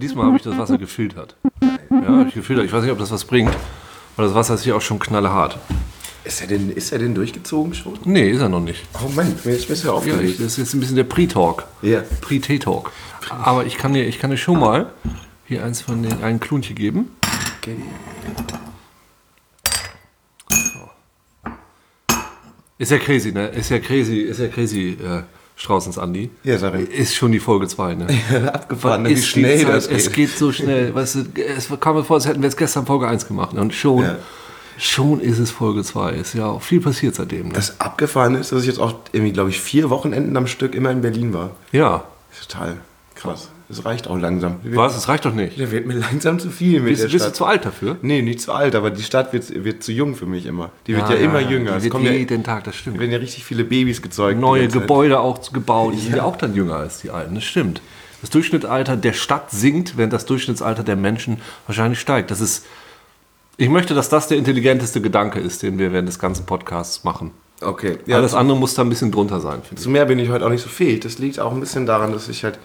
Diesmal habe ich das Wasser gefiltert. Ja, habe ich gefiltert. Ich weiß nicht, ob das was bringt, weil das Wasser ist hier auch schon knallhart. Ist er denn, ist er denn durchgezogen schon? Nee, ist er noch nicht. Oh Mann, mir ist bisher Ja, aufgeregt. das ist jetzt ein bisschen der Pre-Talk. Ja. Pre-T-Talk. Aber ich kann dir, ich kann dir schon mal hier eins von den einen Klunche geben. Okay. Ist ja crazy, ne? Ist ja crazy, ist ja crazy, äh, Straußens Andi. Ja, sag ich. Ist schon die Folge 2, ne? Abgefahren, wie Ist die schnell das Es geht. geht so schnell. Weißt du, es kam mir vor, als hätten wir jetzt gestern Folge 1 gemacht. ne? Und schon, Ja. schon ist es Folge 2. Ist ja auch viel passiert seitdem. Ne? Das abgefahren ist, dass ich jetzt auch irgendwie, glaube ich, vier Wochenenden am Stück immer in Berlin war. Ja. Total krass. Das reicht auch langsam. Was? Das reicht doch nicht. Der wird mir langsam zu viel mit Bist, der bist du Stadt. zu alt dafür? nee, nicht zu alt, aber die Stadt wird, wird zu jung für mich immer. Die wird ja, immer jünger. Die Es wird kommen ja, jeden Tag, das stimmt. werden ja richtig viele Babys gezeugt. Neue. Gebäude auch gebaut. Die sind ja auch dann jünger als die alten. Das stimmt. Das Durchschnittsalter der Stadt sinkt, während das Durchschnittsalter der Menschen wahrscheinlich steigt. Das ist. Ich möchte, dass das der intelligenteste Gedanke ist, den wir während des ganzen Podcasts machen. Okay. Ja, Alles andere muss da ein bisschen drunter sein. Zu mehr bin ich heute auch nicht so fähig. Das liegt auch ein bisschen daran, dass ich halt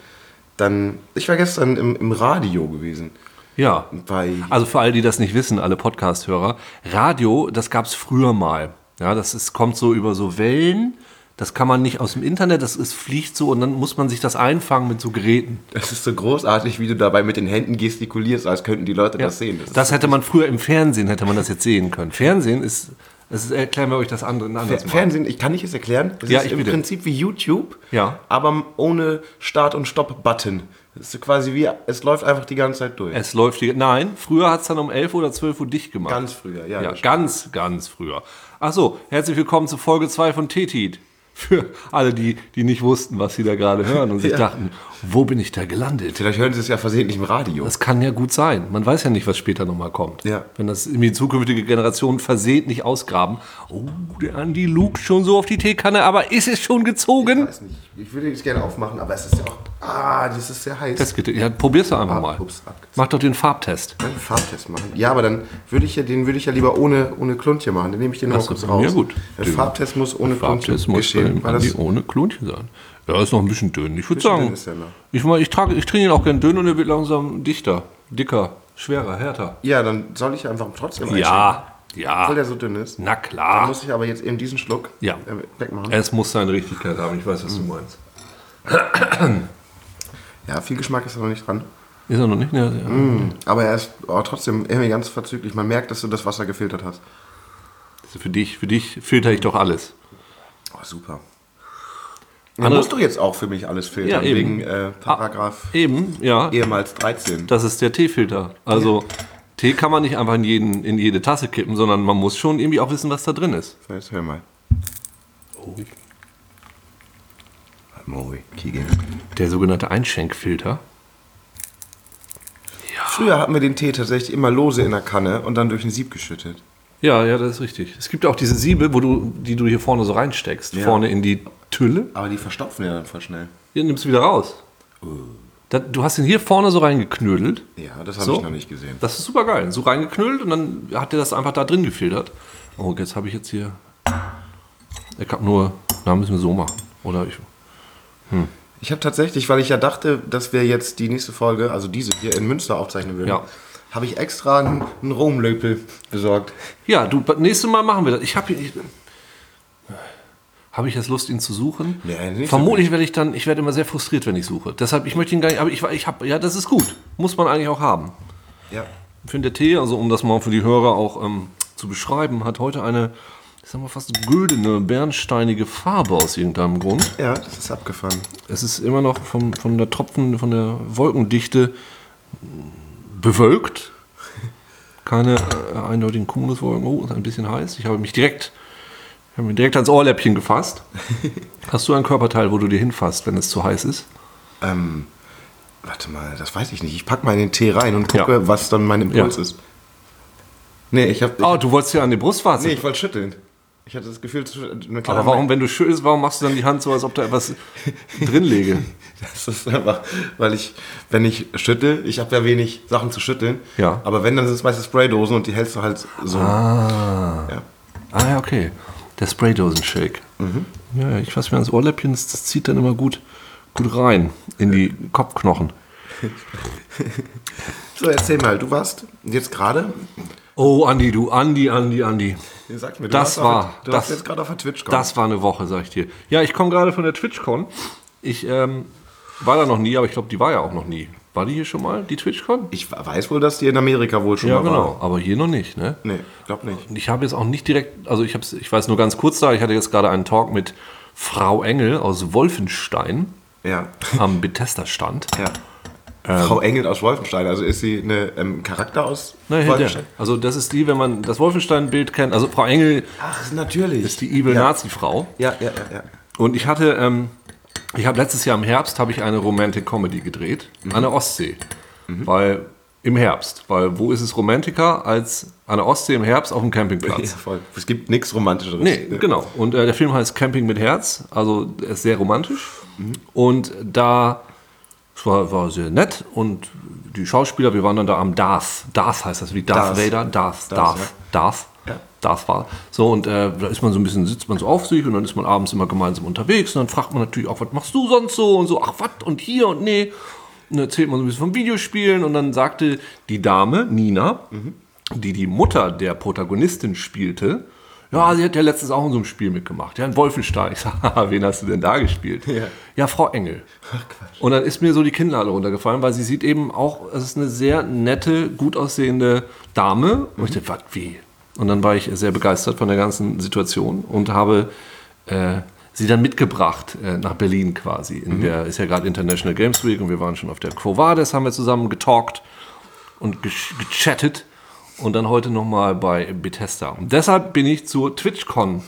dann. Ich war gestern im, im Radio gewesen. Ja. Bei. Also für alle, die das nicht wissen, alle Podcast-Hörer, Radio, das gab es früher mal. Ja, das ist, kommt so über so Wellen. Das kann man nicht aus dem Internet, das ist, fliegt so und dann muss man sich das einfangen mit so Geräten. Das ist so großartig, wie du dabei mit den Händen gestikulierst, als könnten die Leute das sehen. Das, Das hätte man früher im Fernsehen, hätte man das jetzt sehen können. Fernsehen ist, das ist erklären wir euch das andere Fer Mal. Fernsehen, ich kann ich es erklären? Das Ja, ist im bitte. Prinzip wie YouTube, Ja. aber ohne Start- und Stopp-Button. Das ist quasi wie, es läuft einfach die ganze Zeit durch. Es läuft die, nein, früher hat es dann um 11 oder 12 Uhr dicht gemacht. Ganz früher, ja. Ja, ganz, ganz früher. Achso, herzlich willkommen zu Folge 2 von Tetit. Für alle, die, die nicht wussten, was sie da gerade hören und sich Ja. dachten, wo bin ich da gelandet? Vielleicht hören sie es ja versehentlich im Radio. Das kann ja gut sein. Man weiß ja nicht, was später nochmal kommt. Ja. Wenn das irgendwie zukünftige Generationen versehentlich ausgraben. Oh, der Andi lugt schon so auf die Teekanne, aber ist es schon gezogen? Ich weiß nicht. Ich würde es gerne aufmachen, aber es ist ja auch. Ah, das ist sehr heiß. Das geht, ja, probier's doch einfach Ah, mal. ups. Mach doch den Farbtest. Einen Farbtest machen. Ja, aber dann würde ich ja, den würde ich ja lieber ohne, ohne Kluntje machen. Dann nehme ich den noch kurz raus. ja gut. Der Farbtest muss ohne Kluntje geschehen. Weil das, Andi ohne Klonchen sein. Ja, ist noch ein bisschen dünn. Ich würde sagen, ich, mal, ich, trage, ich trinke ihn auch gern dünn und er wird langsam dichter, dicker, schwerer, härter. ja, dann soll ich einfach trotzdem einschenken, Ja, Obwohl ja, der so dünn ist. na Dann klar. muss ich aber jetzt eben diesen Schluck Ja. äh, wegmachen. Es muss seine Richtigkeit haben, ich weiß, was du meinst. Ja, viel Geschmack ist da noch nicht dran. Ist er noch nicht? Ja, ja. Aber er ist oh, trotzdem irgendwie ganz verzüglich. Man merkt, dass du das Wasser gefiltert hast. Also Für dich, für dich filter ich doch alles. Oh, super. Andere- musst du jetzt auch für mich alles filtern, Ja, wegen äh, Paragraph Eben, ja. ehemals 13. Das ist der Teefilter. Also Tee kann man nicht einfach in, jeden, in jede Tasse kippen, sondern man muss schon irgendwie auch wissen, was da drin ist. Jetzt hör mal. Oh. Moi. Der sogenannte Einschenkfilter. Früher hatten wir den Tee tatsächlich immer lose in der Kanne und dann durch ein Sieb geschüttet. Ja, ja, das ist richtig. Es gibt auch diese Siebe, wo du, die du hier vorne so reinsteckst. Ja. Vorne in die Tülle. Aber die verstopfen ja dann voll schnell. Hier nimmst du wieder raus. Da, du hast ihn hier vorne so reingeknödelt. Ja, das habe So? ich noch nicht gesehen. Das ist super geil. So reingeknüllt und dann hat er das einfach da drin gefiltert. Oh, jetzt habe ich jetzt hier. Ich habe nur. Na, müssen wir so machen. Oder ich. Ich habe tatsächlich, weil ich ja dachte, dass wir jetzt die nächste Folge, also diese hier in Münster aufzeichnen würden, Ja. Habe ich extra einen, einen Romlöpel besorgt. Ja, du, nächstes Mal machen wir das. Ich habe hier. Habe ich jetzt Lust, ihn zu suchen? Nee, nicht so Vermutlich werde ich dann, ich werde immer sehr frustriert, wenn ich suche. Deshalb, ich möchte ihn gar nicht, aber ich, ich habe, ja, das ist gut. Muss man eigentlich auch haben. Ja. Ich finde, der Tee, also um das mal für die Hörer auch ähm, zu beschreiben, hat heute eine, ich sag mal fast güldene, bernsteinige Farbe aus irgendeinem Grund. Ja, das ist abgefahren. Es ist immer noch von, von der Tropfen, von der Wolkendichte bewölkt. Keine äh, eindeutigen Cumuluswolken. Oh, ist ein bisschen heiß. Ich habe mich direkt, habe mich direkt ans Ohrläppchen gefasst. Hast du ein Körperteil, wo du dir hinfasst, wenn es zu heiß ist? Ähm, warte mal, das weiß ich nicht. Ich packe mal in den Tee rein und gucke, Ja. was dann mein Impuls Ja. ist. Nee, ich habe. Oh, du wolltest ja an die Brustwarze. nee, ich wollte schütteln. Ich hatte das Gefühl, eine kleine Aber warum, wenn du schüttelst, warum machst du dann die Hand so, als ob da etwas drin läge? Das ist einfach, weil ich, wenn ich schüttel, ich habe ja wenig Sachen zu schütteln. Ja. Aber wenn, dann sind es meistens Spraydosen und die hältst du halt so. Ah. Ja. Ah ja, okay. Der Spraydosen-Shake. Ja, ja, ich fasse mir ans Ohrläppchen, das, das zieht dann immer gut, gut rein in die Kopfknochen. So, erzähl mal, du warst jetzt gerade. Oh, Andi, du, Andi, Andi, Andi. Sag mir, du Das war- Auf, du das- jetzt gerade auf der twitch Das war eine Woche, sag ich dir. Ja, ich komme gerade von der TwitchCon. Ich ähm, war da noch nie, aber ich glaube, die war ja auch noch nie. War die hier schon mal, die TwitchCon? Ich weiß wohl, dass die in Amerika wohl schon Ja, mal genau. war. Aber hier noch nicht, ne? Nee, glaub nicht. Ich habe jetzt auch nicht direkt, also ich, hab's, ich weiß nur ganz kurz da, ich hatte jetzt gerade einen Talk mit Frau Engel aus Wolfenstein Ja. am Bethesda-Stand. ja. Ähm. Frau Engel aus Wolfenstein, also ist sie eine ähm, Charakter aus Nein. Wolfenstein? Also das ist die, wenn man das Wolfenstein-Bild kennt, also Frau Engel Ach, natürlich. ist die evil ja. Nazi-Frau. Ja, ja, ja, ja. Und ich hatte, ähm, ich habe letztes Jahr im Herbst habe ich eine Romantic Comedy gedreht an der Ostsee, weil im Herbst, weil wo ist es romantiker als an der Ostsee im Herbst auf dem ja Campingplatz? voll. Es gibt nichts Romantischeres. Nee, genau. Und äh, der Film heißt Camping mit Herz, also er ist sehr romantisch. Und da, es war, war sehr nett und die Schauspieler, wir waren dann da am Darth. Darth heißt das, wie Darth, Darth. Vader. Darth, Darth, Darth. Darth. Ja. Darth war. So, und äh, da ist man so ein bisschen, sitzt man so auf sich und dann ist man abends immer gemeinsam unterwegs und dann fragt man natürlich auch, was machst du sonst so? Und so, ach, was und hier und nee. Und dann erzählt man so ein bisschen vom Videospielen und dann sagte die Dame, Nina, die die Mutter der Protagonistin spielte, ja, sie hat ja letztens auch in so einem Spiel mitgemacht, ja, in Wolfenstein. Ich sag, haha, wen hast du denn da gespielt? Ja. ja Frau Engel. Ach, Quatsch. Und dann ist mir so die Kinnlade runtergefallen, weil sie sieht eben auch, es ist eine sehr nette, gut aussehende Dame. Und ich dachte, was, wie? Und dann war ich sehr begeistert von der ganzen Situation und habe äh, sie dann mitgebracht äh, nach Berlin quasi. In der ist ja gerade International Games Week und wir waren schon auf der Quo Vadis, haben wir zusammen getalkt und gechattet und dann heute nochmal bei Bethesda. Und deshalb bin ich zur TwitchCon,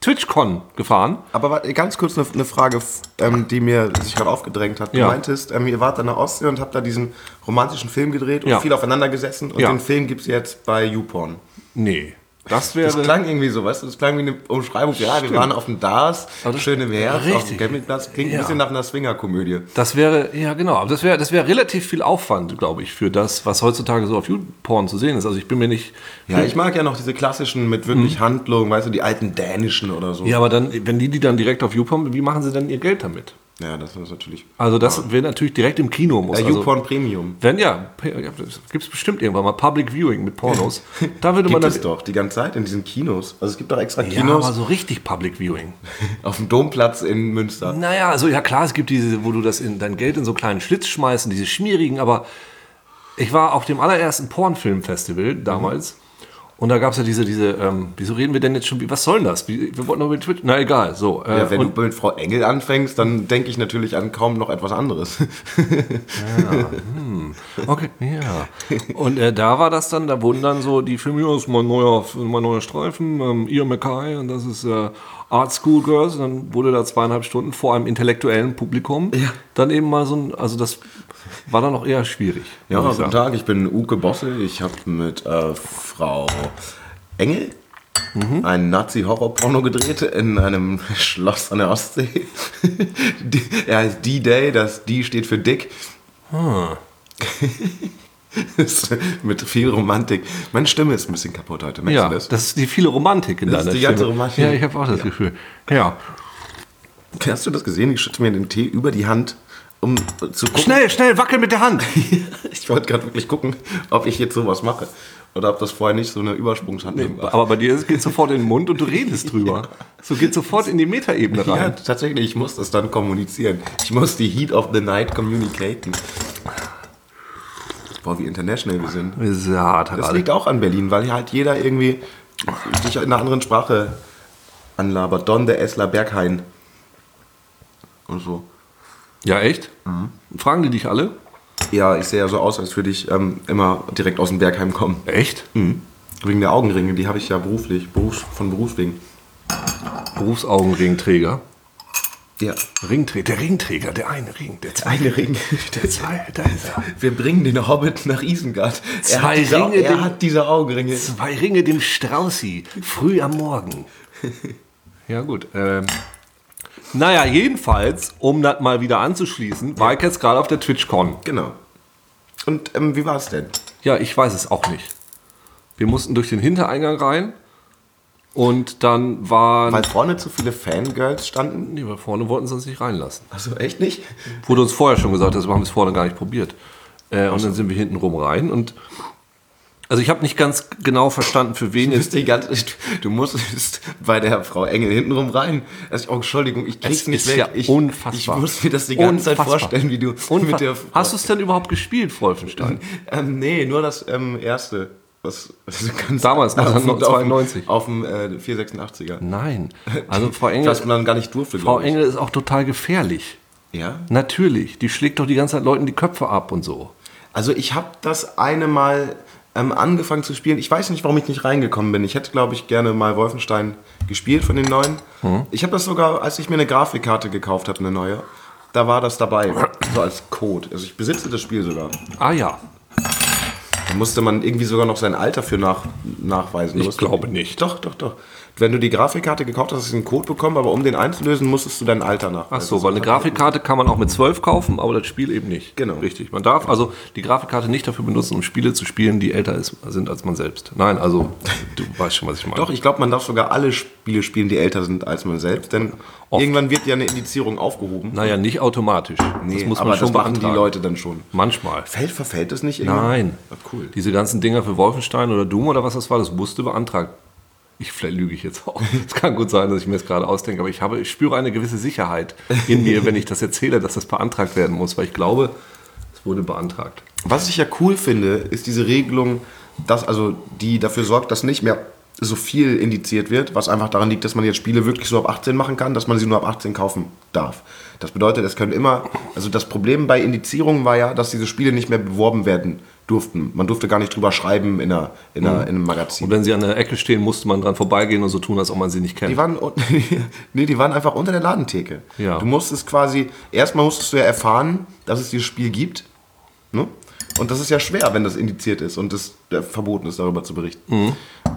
TwitchCon gefahren. Aber warte, ganz kurz eine, eine Frage, ähm, die mir sich gerade aufgedrängt hat. Du Ja. meintest, ähm, ihr wart an der Ostsee und habt da diesen romantischen Film gedreht und Ja. viel aufeinander gesessen und Ja. den Film gibt es jetzt bei YouPorn. Nee, das Das wäre... klang irgendwie so, weißt du? Das klang wie eine Umschreibung. Ja, wir waren auf dem DAS, Aber das- schön im Herbst, auf dem. Campingplatz. Klingt Ja. ein bisschen nach einer Swingerkomödie. Das wäre, ja genau, aber das wäre das wäre relativ viel Aufwand, glaube ich, für das, was heutzutage so auf YouPorn zu sehen ist. Also ich bin mir nicht... Ja, ich mag ja noch diese klassischen mit wirklich Handlung, weißt du, die alten dänischen oder so. Mhm. Ja, aber dann, wenn die die dann direkt auf YouPorn, wie machen sie denn ihr Geld damit? Ja, das ist natürlich. Also das wäre natürlich direkt im Kino muss. Ja, also, YouPorn Premium. wenn ja, gibt es bestimmt irgendwann mal Public Viewing mit Pornos. Da würde man Gibt dann... es doch die ganze Zeit in diesen Kinos. Also es gibt doch extra Ja, Kinos aber so richtig Public Viewing. auf dem Domplatz in Münster. Naja, also ja klar, es gibt diese, wo du das in dein Geld in so kleinen Schlitz schmeißt, diese schmierigen, aber ich war auf dem allerersten Pornfilmfestival damals und da gab es ja diese, diese, ähm, wieso reden wir denn jetzt schon, wie- was soll denn das? Wir wollten noch mit Twitch, na egal, so. Äh, Ja, wenn und, du mit Frau Engel anfängst, dann denke ich natürlich an kaum noch etwas anderes. okay, ja. Und äh, da war das dann, da wurden dann so die Filme, ja, das ist mein neuer, mein neuer Streifen, ähm, Ian Mackay und das ist äh, Art School Girls und dann wurde da zweieinhalb Stunden vor einem intellektuellen Publikum Ja. dann eben mal so ein, also das war dann auch eher schwierig. Ja, guten sagen. Tag, ich bin Uke Bosse. Ich habe mit äh, Frau Engel ein Nazi-Horror-Porno gedreht in einem Schloss an der Ostsee. Die- er heißt D-Day, das D steht für Dick. Ist mit viel Romantik. Meine Stimme ist ein bisschen kaputt heute, merkst Ja, du das? das ist die viele Romantik in Das ist deiner die ganze Stimme. Romantik. Ja, ich habe auch das Gefühl. Ja. Hast du das gesehen? Ich schütte mir den Tee über die Hand, um zu gucken. Schnell, schnell, wackel mit der Hand. Ich wollte gerade wirklich gucken, ob ich jetzt sowas mache. Oder ob das vorher nicht so eine Übersprungshandlung war. Aber bei dir geht sofort in den Mund und du redest drüber. So geht sofort in die Metaebene Ja, rein. tatsächlich, ich muss das dann kommunizieren. Ich muss die Heat of the Night communicaten. Boah, wie international wir sind. Das ist ja hart, Das liegt auch an Berlin, weil hier halt jeder irgendwie sich in einer anderen Sprache anlabert. Don der Essler Berghain. Und so. Ja, echt? Fragen die dich alle? Ja, ich sehe ja so aus, als würde ich ähm, immer direkt aus dem Bergheim kommen. Echt? Mhm. Wegen der Augenringe, die habe ich ja beruflich, Berufs, von Berufswegen. Berufsaugenringträger. Ja. Ringträger, der Ringträger, der eine Ring, der zweite. Eine Ring. Der zwei, da ist er. Wir bringen den Hobbit nach Isengard. Er, Zwei hat diese, Ringe, er den- hat diese Augenringe. Zwei Ringe dem Straußi, früh am Morgen. Ja, gut. Ähm, naja, jedenfalls, um das mal wieder anzuschließen, war ich jetzt gerade auf der TwitchCon. Genau. Und ähm, wie war es denn? Ja, ich weiß es auch nicht. Wir mussten durch den Hintereingang rein. Und dann waren. Weil vorne zu viele Fangirls standen. nee, weil vorne wollten sie uns nicht reinlassen. Also echt nicht? Wurde uns vorher schon gesagt, deshalb haben wir es vorne gar nicht probiert. Äh, und dann sind wir hinten rum rein und. Also ich habe nicht ganz genau verstanden, für wen jetzt. bist die ganze, du musstest bei der Frau Engel hintenrum rein. Also, oh, Entschuldigung, ich krieg's Es nicht ist weg. ja ich, unfassbar. Ich muss mir das die ganze Zeit Unfassbar. vorstellen, wie du Unfa- mit der Hast du es denn überhaupt gespielt, Wolfenstein? Ähm, nee, nur das ähm, erste. Was, also Damals, auf dem- 1992. Auf dem, auf dem äh, 486er. Nein. Also Frau Engel, Was man dann gar nicht durfte, Frau. Engel ist auch total gefährlich. Ja? Natürlich. Die schlägt doch die ganze Zeit Leuten die Köpfe ab und so. Also ich habe das eine Mal ähm, angefangen zu spielen. Ich weiß nicht, warum ich nicht reingekommen bin. Ich hätte, glaube ich, gerne mal Wolfenstein gespielt von den neuen. Mhm. Ich habe das sogar, als ich mir eine Grafikkarte gekauft habe, eine neue, da war das dabei, so als Code. Also ich besitze das Spiel sogar. Ah ja. Da musste man irgendwie sogar noch sein Alter für nach, nachweisen. Ich glaube nicht. Doch, doch, doch. Wenn du die Grafikkarte gekauft hast, hast du einen Code bekommen, aber um den einzulösen, musstest du dein Alter nachweisen. Ach so, weil eine Grafikkarte kann man auch mit 12 kaufen, aber das Spiel eben nicht. Genau. Richtig. Man darf also die Grafikkarte nicht dafür benutzen, um Spiele zu spielen, die älter ist, sind als man selbst. Nein, also du weißt schon, was ich meine. Doch, ich glaube, man darf sogar alle Spiele spielen, die älter sind als man selbst, denn Oft. irgendwann wird ja eine Indizierung aufgehoben. Naja, nicht automatisch. Nee, das muss man aber schon das machen die beantragen. Leute dann schon. Manchmal. Fällt, verfällt das nicht irgendwann? Nein. Ah, cool. Diese ganzen Dinger für Wolfenstein oder Doom oder was das war, das musste beantragt. Ich vielleicht lüge ich jetzt auch. Es kann gut sein, dass ich mir das gerade ausdenke, aber ich habe, ich spüre eine gewisse Sicherheit in mir, wenn ich das erzähle, dass das beantragt werden muss, weil ich glaube, es wurde beantragt. Was ich ja cool finde, ist diese Regelung, dass also die dafür sorgt, dass nicht mehr so viel indiziert wird, was einfach daran liegt, dass man jetzt Spiele wirklich so ab 18 machen kann, dass man sie nur ab 18 kaufen darf. Das bedeutet, es können immer, also das Problem bei Indizierungen war ja, dass diese Spiele nicht mehr beworben werden durften. Man durfte gar nicht drüber schreiben in, einer, in, einer, in einem Magazin. Und wenn sie an der Ecke stehen, musste man dran vorbeigehen und so tun, als ob man sie nicht kennt. Die waren, nee, die waren einfach unter der Ladentheke. Ja. Du musstest quasi, erstmal musstest du ja erfahren, dass es dieses Spiel gibt. Ne? Und das ist ja schwer, wenn das indiziert ist und äh, verboten ist, darüber zu berichten. Mhm.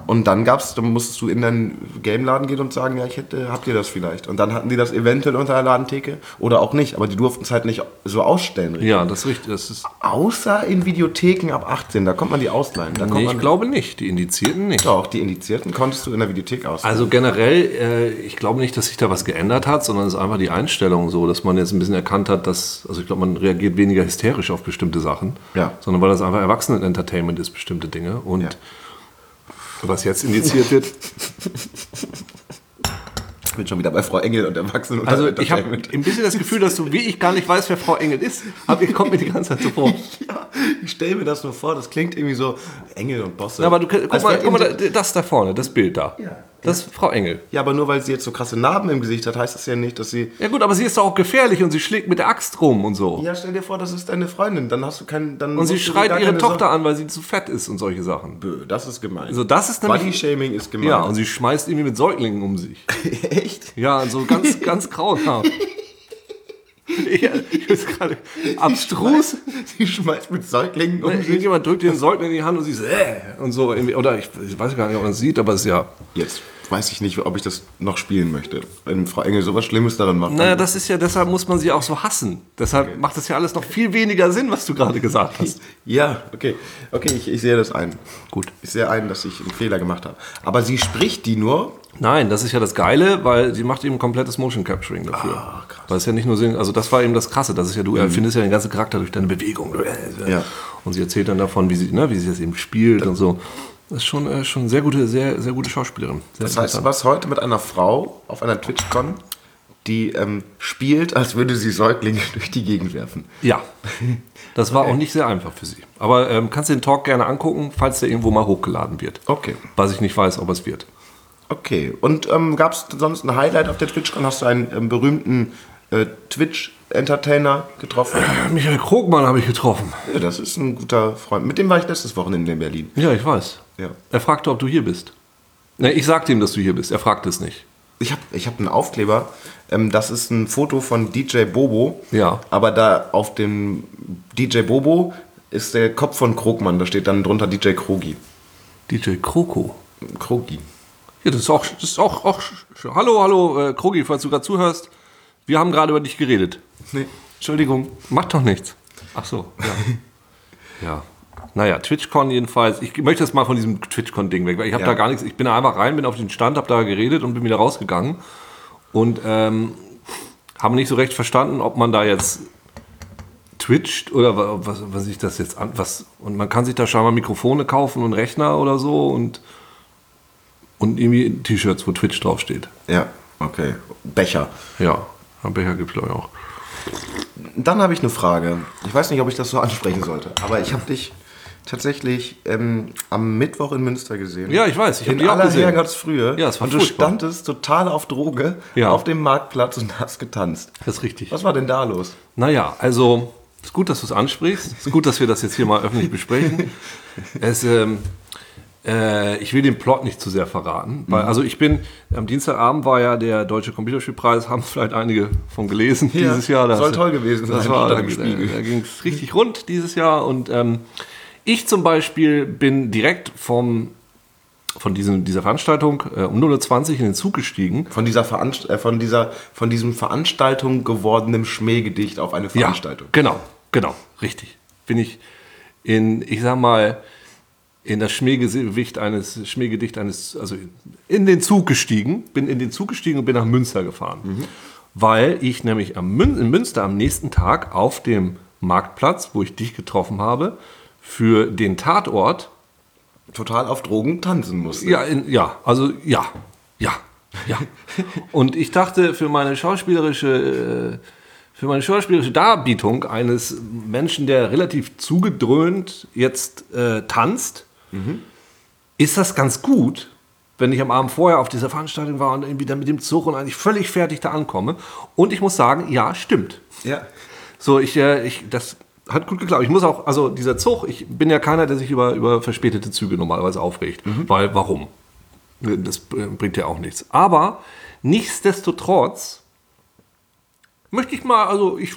Und dann gab's, dann musstest du in deinen Gameladen gehen und sagen, ja, ich hätte, habt ihr das vielleicht? Und dann hatten die das eventuell unter der Ladentheke oder auch nicht, aber die durften es halt nicht so ausstellen. richtig? ja, das ist richtig. Das ist, Außer in Videotheken ab 18, da kommt man die ausleihen. Da nee, man, ich glaube nicht. Die Indizierten nicht. Doch, die Indizierten konntest du in der Videothek ausleihen. Also generell, äh, ich glaube nicht, dass sich da was geändert hat, sondern es ist einfach die Einstellung so, dass man jetzt ein bisschen erkannt hat, dass, also ich glaube, man reagiert weniger hysterisch auf bestimmte Sachen, Ja. sondern weil das einfach Erwachsenen-Entertainment ist, bestimmte Dinge. Und Ja. was jetzt indiziert wird, ich bin schon wieder bei Frau Engel und Erwachsenen und also ich habe ein bisschen das Gefühl, dass du, wie ich gar nicht weiß, wer Frau Engel ist, aber ich kommt mir die ganze Zeit so vor. Ja, ich stelle mir das nur vor, das klingt irgendwie so Engel und Bosse. Aber du, guck mal, guck mal, das da vorne, das Bild da. Ja. Das ist Frau Engel. ja, aber nur weil sie jetzt so krasse Narben im Gesicht hat, heißt das ja nicht, dass sie. Ja gut, aber sie ist doch auch gefährlich und sie schlägt mit der Axt rum und so. Ja, stell dir vor, das ist deine Freundin, dann hast du keinen. Dann Und sie schreit ihre Tochter an, weil sie zu fett ist und solche Sachen. Bö, das ist gemein. Also das ist nämlich... Body-Shaming ist gemein. Ja, und sie schmeißt irgendwie mit Säuglingen um sich. Echt? Ja, so ganz, ganz grauenhaft. Ja, ich bin gerade abstrus. Sie schmeißt mit Säuglingen um. Irgendjemand drückt den Säugling in die Hand und sie so, äh, und so. irgendwie. Oder ich, ich weiß gar nicht, ob man es sieht, aber es ist ja. Jetzt weiß ich nicht, ob ich das noch spielen möchte. Wenn Frau Engel sowas Schlimmes daran macht. Naja, das ist ja, deshalb muss man sie auch so hassen. Deshalb macht das ja alles noch viel weniger Sinn, was du gerade gesagt hast. Ja, okay. Okay, ich, ich sehe das ein. Gut. Ich sehe ein, dass ich einen Fehler gemacht habe. Aber sie spricht die nur. Nein, das ist ja das Geile, weil sie macht eben komplettes Motion Capturing dafür. Ah, krass. Weil es ja nicht nur Sinn, also das war eben das Krasse, das ist ja, du erfindest ja den ganzen Charakter durch deine Bewegung. Ja. Und sie erzählt dann davon, wie sie, ne, wie sie das eben spielt und so. Das ist schon, äh, schon sehr gute, sehr, sehr gute Schauspielerin. Sehr Das heißt, du warst heute mit einer Frau auf einer TwitchCon, die ähm, spielt, als würde sie Säuglinge durch die Gegend werfen. Ja, das war auch nicht sehr einfach für sie. Aber ähm, kannst du den Talk gerne angucken, falls der irgendwo mal hochgeladen wird. Okay. Was ich nicht weiß, ob es wird. Okay. Und ähm, gab es sonst ein Highlight auf der TwitchCon? Hast du einen ähm, berühmten äh, Twitch-Entertainer getroffen? Michael Krogmann habe ich getroffen. Ja, das ist ein guter Freund. Mit dem war ich letztes Wochenende in Berlin. Ja, ich weiß. Ja. Er fragte, ob du hier bist. Ne, ich sagte ihm, dass du hier bist. Er fragte es nicht. Ich habe ich hab einen Aufkleber. Ähm, das ist ein Foto von DJ Bobo. Ja. Aber da auf dem DJ Bobo ist der Kopf von Krogmann. Da steht dann drunter DJ Krogi. DJ Kroko. Krogi. Ja, das ist auch, das ist auch, auch Hallo, hallo, äh, Krogi, falls du gerade zuhörst. Wir haben gerade über dich geredet. Nee. Entschuldigung, macht doch nichts. Ach so, ja. ja. Naja, TwitchCon jedenfalls. Ich möchte jetzt mal von diesem TwitchCon-Ding weg. weil Ich habe Ja. da gar nichts. Ich bin da einfach rein, bin auf den Stand, habe da geredet und bin wieder rausgegangen. Und ähm, habe nicht so recht verstanden, ob man da jetzt twitcht oder wa- was, was sich das jetzt an. Was, und man kann sich da scheinbar Mikrofone kaufen und Rechner oder so und, und irgendwie T-Shirts, wo Twitch draufsteht. Ja, okay. Becher. Ja, Becher gibt es glaube ich auch. Dann habe ich eine Frage. Ich weiß nicht, ob ich das so ansprechen sollte, aber ich habe dich tatsächlich ähm, am Mittwoch in Münster gesehen. Ja, ich weiß, ich in aller gesehen. Herrgottsfrühe. Ja, es war Und du furchtbar. standest total auf Droge Ja. auf dem Marktplatz und hast getanzt. Das ist richtig. Was war denn da los? Naja, also ist gut, dass du es ansprichst. Ist gut, dass wir das jetzt hier mal öffentlich besprechen. Es, ähm, äh, ich will den Plot nicht zu sehr verraten. Weil, Mhm. also ich bin, am Dienstagabend war ja der Deutsche Computerspielpreis, haben vielleicht einige von gelesen Ja, dieses Jahr. soll toll gewesen das sein, War, stand da da ging es richtig rund dieses Jahr. Und ähm, ich zum Beispiel bin direkt vom, von diesem, dieser Veranstaltung äh, um 0.20 Uhr in den Zug gestiegen. Von dieser Veranst äh, von dieser von diesem Veranstaltung gewordenen Schmähgedicht auf eine Veranstaltung. Ja, genau, genau, richtig. Bin ich in, ich sag mal, in das Schmähgewicht eines, Schmähgedicht eines, also in den Zug gestiegen, bin in den Zug gestiegen und bin nach Münster gefahren. Weil ich nämlich am Mün in Münster am nächsten Tag auf dem Marktplatz, wo ich dich getroffen habe, für den Tatort Total auf Drogen tanzen musste. ja, in, ja, also ja, ja, ja. Und ich dachte, für meine schauspielerische, äh, für meine schauspielerische Darbietung eines Menschen, der relativ zugedröhnt jetzt äh, tanzt, ist das ganz gut, wenn ich am Abend vorher auf dieser Veranstaltung war und irgendwie dann mit dem Zug und eigentlich völlig fertig da ankomme. Und ich muss sagen, ja, stimmt. ja. So, ich, äh, ich, das hat gut geklappt. Ich muss auch, also dieser Zug, ich bin ja keiner, der sich über, über verspätete Züge normalerweise aufregt. Weil, warum? Das bringt ja auch nichts. Aber nichtsdestotrotz möchte ich mal, also ich,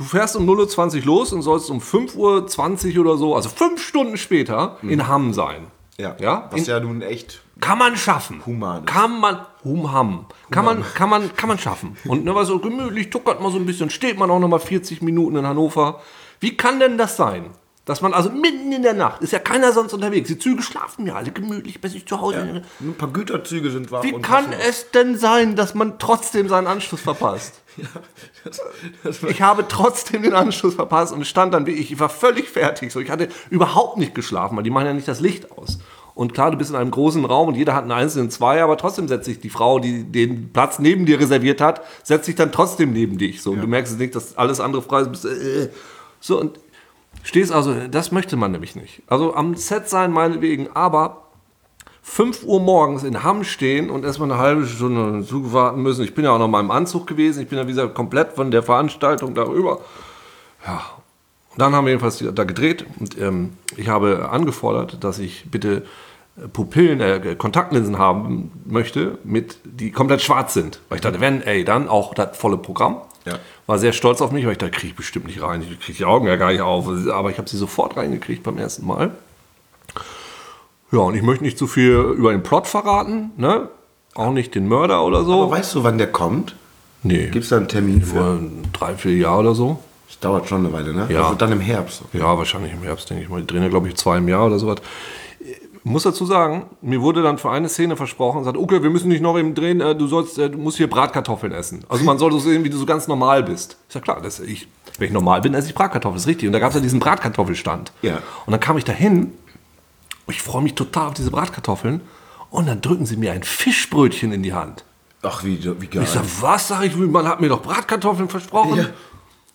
du fährst um 0.20 Uhr los und sollst um 5.20 Uhr oder so, also fünf Stunden später, in Hamm sein. Ja. Ja? Was In- ja nun echt Kann man schaffen. Human ist. Kann man, humham. Kann man, kann man, kann man schaffen. Und ne, so gemütlich, tuckert man so ein bisschen, steht man auch noch mal 40 Minuten in Hannover. Wie kann denn das sein? Dass man also mitten in der Nacht, ist ja keiner sonst unterwegs, die Züge schlafen ja alle gemütlich bei sich zu Hause. ein paar Güterzüge sind wach. Wie kann es denn sein, dass man trotzdem seinen Anschluss verpasst? Das, das war, Ich habe trotzdem den Anschluss verpasst und stand dann wie ich. Ich war völlig fertig. So, ich hatte überhaupt nicht geschlafen, weil die machen ja nicht das Licht aus. Und klar, du bist in einem großen Raum und jeder hat einen einzelnen Zweier, aber trotzdem setzt sich die Frau, die den Platz neben dir reserviert hat, setzt sich dann trotzdem neben dich. So, und du merkst es nicht, dass alles andere frei ist. Bist, äh, so, und stehst also, das möchte man nämlich nicht. Also am Set sein, meinetwegen, aber 5 Uhr morgens in Hamm stehen und erstmal eine halbe Stunde Zug warten müssen. Ich bin ja auch noch mal im Anzug gewesen. Ich bin ja wie gesagt komplett von der Veranstaltung darüber. Ja. Und dann haben wir jedenfalls da gedreht und ähm, ich habe angefordert, dass ich bitte äh, Pupillen, äh, Kontaktlinsen haben möchte, mit, die komplett schwarz sind. Weil ich dachte, wenn, ey, dann auch das volle Programm. Ja. War sehr stolz auf mich, weil ich dachte, kriege ich bestimmt nicht rein. Ich kriege die Augen ja gar nicht auf. Aber ich habe sie sofort reingekriegt beim ersten Mal. Ja, und ich möchte nicht zu viel über den Plot verraten, ne? Auch nicht den Mörder oder so. aber weißt du, wann der kommt? nee. Gibt es da einen Termin für? Vor drei, vier Jahren oder so. Das dauert schon eine Weile, ne? Ja. Also dann im Herbst. Ja, wahrscheinlich im Herbst, denke ich mal. Die drehen ja, glaube ich, zwei im Jahr oder sowas. Ich muss dazu sagen, mir wurde dann für eine Szene versprochen und sagt, okay, wir müssen nicht noch eben drehen, äh, du sollst, äh, du musst hier Bratkartoffeln essen. Also man soll so sehen, wie du so ganz normal bist. Ich sag klar, das, ich, wenn ich normal bin, esse ich Bratkartoffeln, das ist richtig. Und da gab es ja diesen Bratkartoffelstand. Ja. Und dann kam ich da hin, ich freue mich total auf diese Bratkartoffeln und dann drücken sie mir ein Fischbrötchen in die Hand. Ach, wie, wie geil. Ich sag, was sag ich, man hat mir doch Bratkartoffeln versprochen. Ja.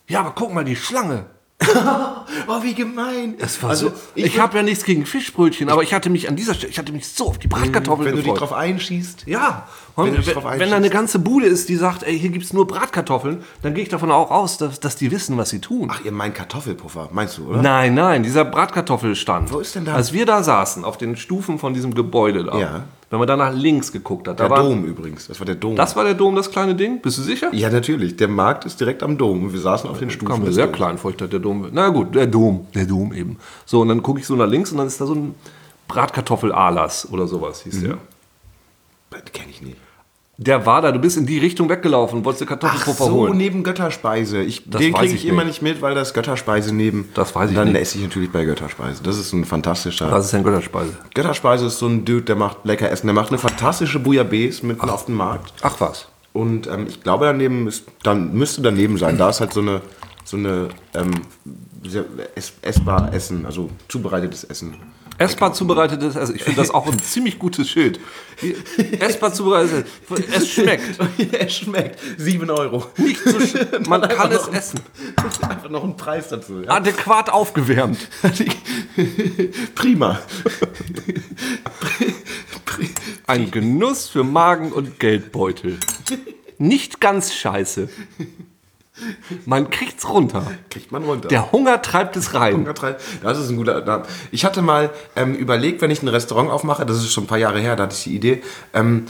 Ja, aber guck mal, die Schlange. oh, wie gemein. Es war also, so, ich habe ja nichts gegen Fischbrötchen, aber ich hatte mich an dieser Stelle, ich hatte mich so auf die Bratkartoffeln wenn du dich gefreut. drauf einschießt. ja, Wenn wenn, dich wenn, einschießt. da eine ganze Bude ist, die sagt, ey, hier gibt's nur Bratkartoffeln, dann gehe ich davon auch aus, dass, dass die wissen, was sie tun. Ach, ihr meint Kartoffelpuffer, meinst du, oder? Nein, nein, dieser Bratkartoffelstand. Wo ist denn da- Als wir da saßen, auf den Stufen von diesem Gebäude da, Ja. Wenn man da nach links geguckt hat, Der da war, Dom übrigens. Das war der Dom. das war der Dom, das kleine Ding, bist du sicher? ja, natürlich. Der Markt ist direkt am Dom. Wir saßen auf den Stufen. kam mir sehr Doms. klein vor, ich dachte, der Dom. Na gut, der Dom, der Dom eben. So, und dann gucke ich so nach links und dann ist da so ein Bratkartoffel-Alas oder sowas, hieß der. Das kenn ich nicht. Der war da, du bist in die Richtung weggelaufen und wolltest eine Ach Kartoffelpuffer so, holen. neben Götterspeise. Ich, Das den kriege ich ich immer nicht. mit, weil das Götterspeise neben. Das weiß ich Dann nicht. esse ich natürlich bei Götterspeise. Das ist ein fantastischer. Was ist denn Götterspeise? Götterspeise ist so ein Dude, der macht lecker Essen. Der macht eine fantastische Bouillabaisse mitten auf dem Markt. Ach was. Und ähm, ich glaube, daneben ist, dann müsste daneben sein. Da ist halt so eine, so eine ähm, essbar Essen, also zubereitetes Essen. Essbar zubereitetes Essen. Ich finde das auch ein ziemlich gutes Schild. Essbar zubereitetes Essen. Es schmeckt. es schmeckt. 7 Euro. Nicht so sch Man kann es essen. Einfach noch ein Preis dazu. Ja? Adäquat aufgewärmt. Prima. Ein Genuss für Magen und Geldbeutel. Nicht ganz scheiße. Man kriegt's runter. Kriegt man runter. Der Hunger treibt es rein. Das ist ein guter Name. Ich hatte mal ähm, überlegt, wenn ich ein Restaurant aufmache, das ist schon ein paar Jahre her, da hatte ich die Idee, ähm,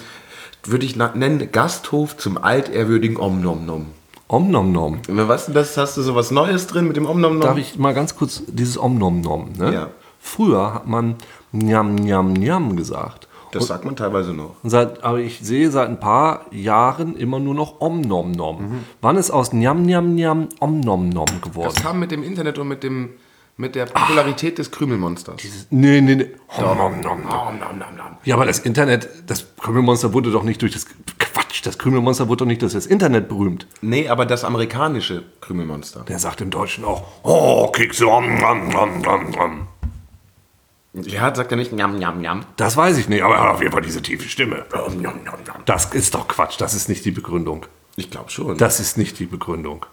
würde ich nennen Gasthof zum altehrwürdigen Om Nom Nom. Om nom nom. Was denn das? Hast du sowas Neues drin mit dem Om Nom Nom? Darf ich mal ganz kurz dieses Om nom nom? Ne? Ja. Früher hat man Njam Njam Njam gesagt. Das sagt man teilweise noch. Seit, aber ich sehe seit ein paar Jahren immer nur noch Om nom nom. Wann ist aus Njam Njam Njam Om nom nom geworden? Das kam mit dem Internet und mit, dem, mit der Popularität des Krümelmonsters. Nee, nee, nee. Om nom nom nom. Om Nom Nom Nom. Ja, aber das Internet, das Krümelmonster wurde doch nicht durch das. Quatsch, das Krümelmonster wurde doch nicht durch das Internet berühmt. Nee, aber das amerikanische Krümelmonster. Der sagt im Deutschen auch, oh, Kekse, om, om, om, om, om. Ja, sagt er nicht Njam Njam Njam. Das weiß ich nicht, aber er hat auf jeden Fall diese tiefe Stimme. Om Nom Nom Nom. Das ist doch Quatsch, das ist nicht die Begründung. Ich glaube schon. Das ist nicht die Begründung.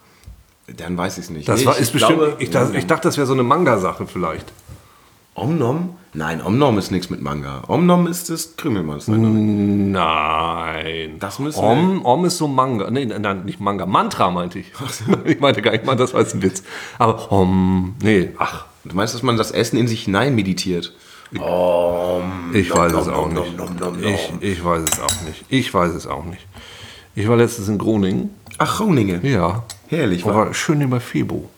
Dann weiß ich es nicht. Das Nee, war, ich ist bestimmt, glaube- ich, dachte, ich dachte, das wäre so eine Manga-Sache vielleicht. Omnom? Nein, Omnom ist nichts mit Manga. Omnom ist das Krümelmonster. Nein. Das müssen Om, Om ist so Manga. Nee, nein, nicht Manga. Mantra meinte ich. Ich meinte gar nicht mal, das war jetzt ein Witz. Aber Om, nee, ach, Du meinst, dass man das Essen in sich hinein meditiert? Om. ich weiß es nom, auch nom, nicht. nom, nom, nom. Ich, ich weiß es auch nicht. Ich weiß es auch nicht. Ich war letztens in Groningen. Ach, Groninge. Ja. Herrlich, war. Aber schön über Febo.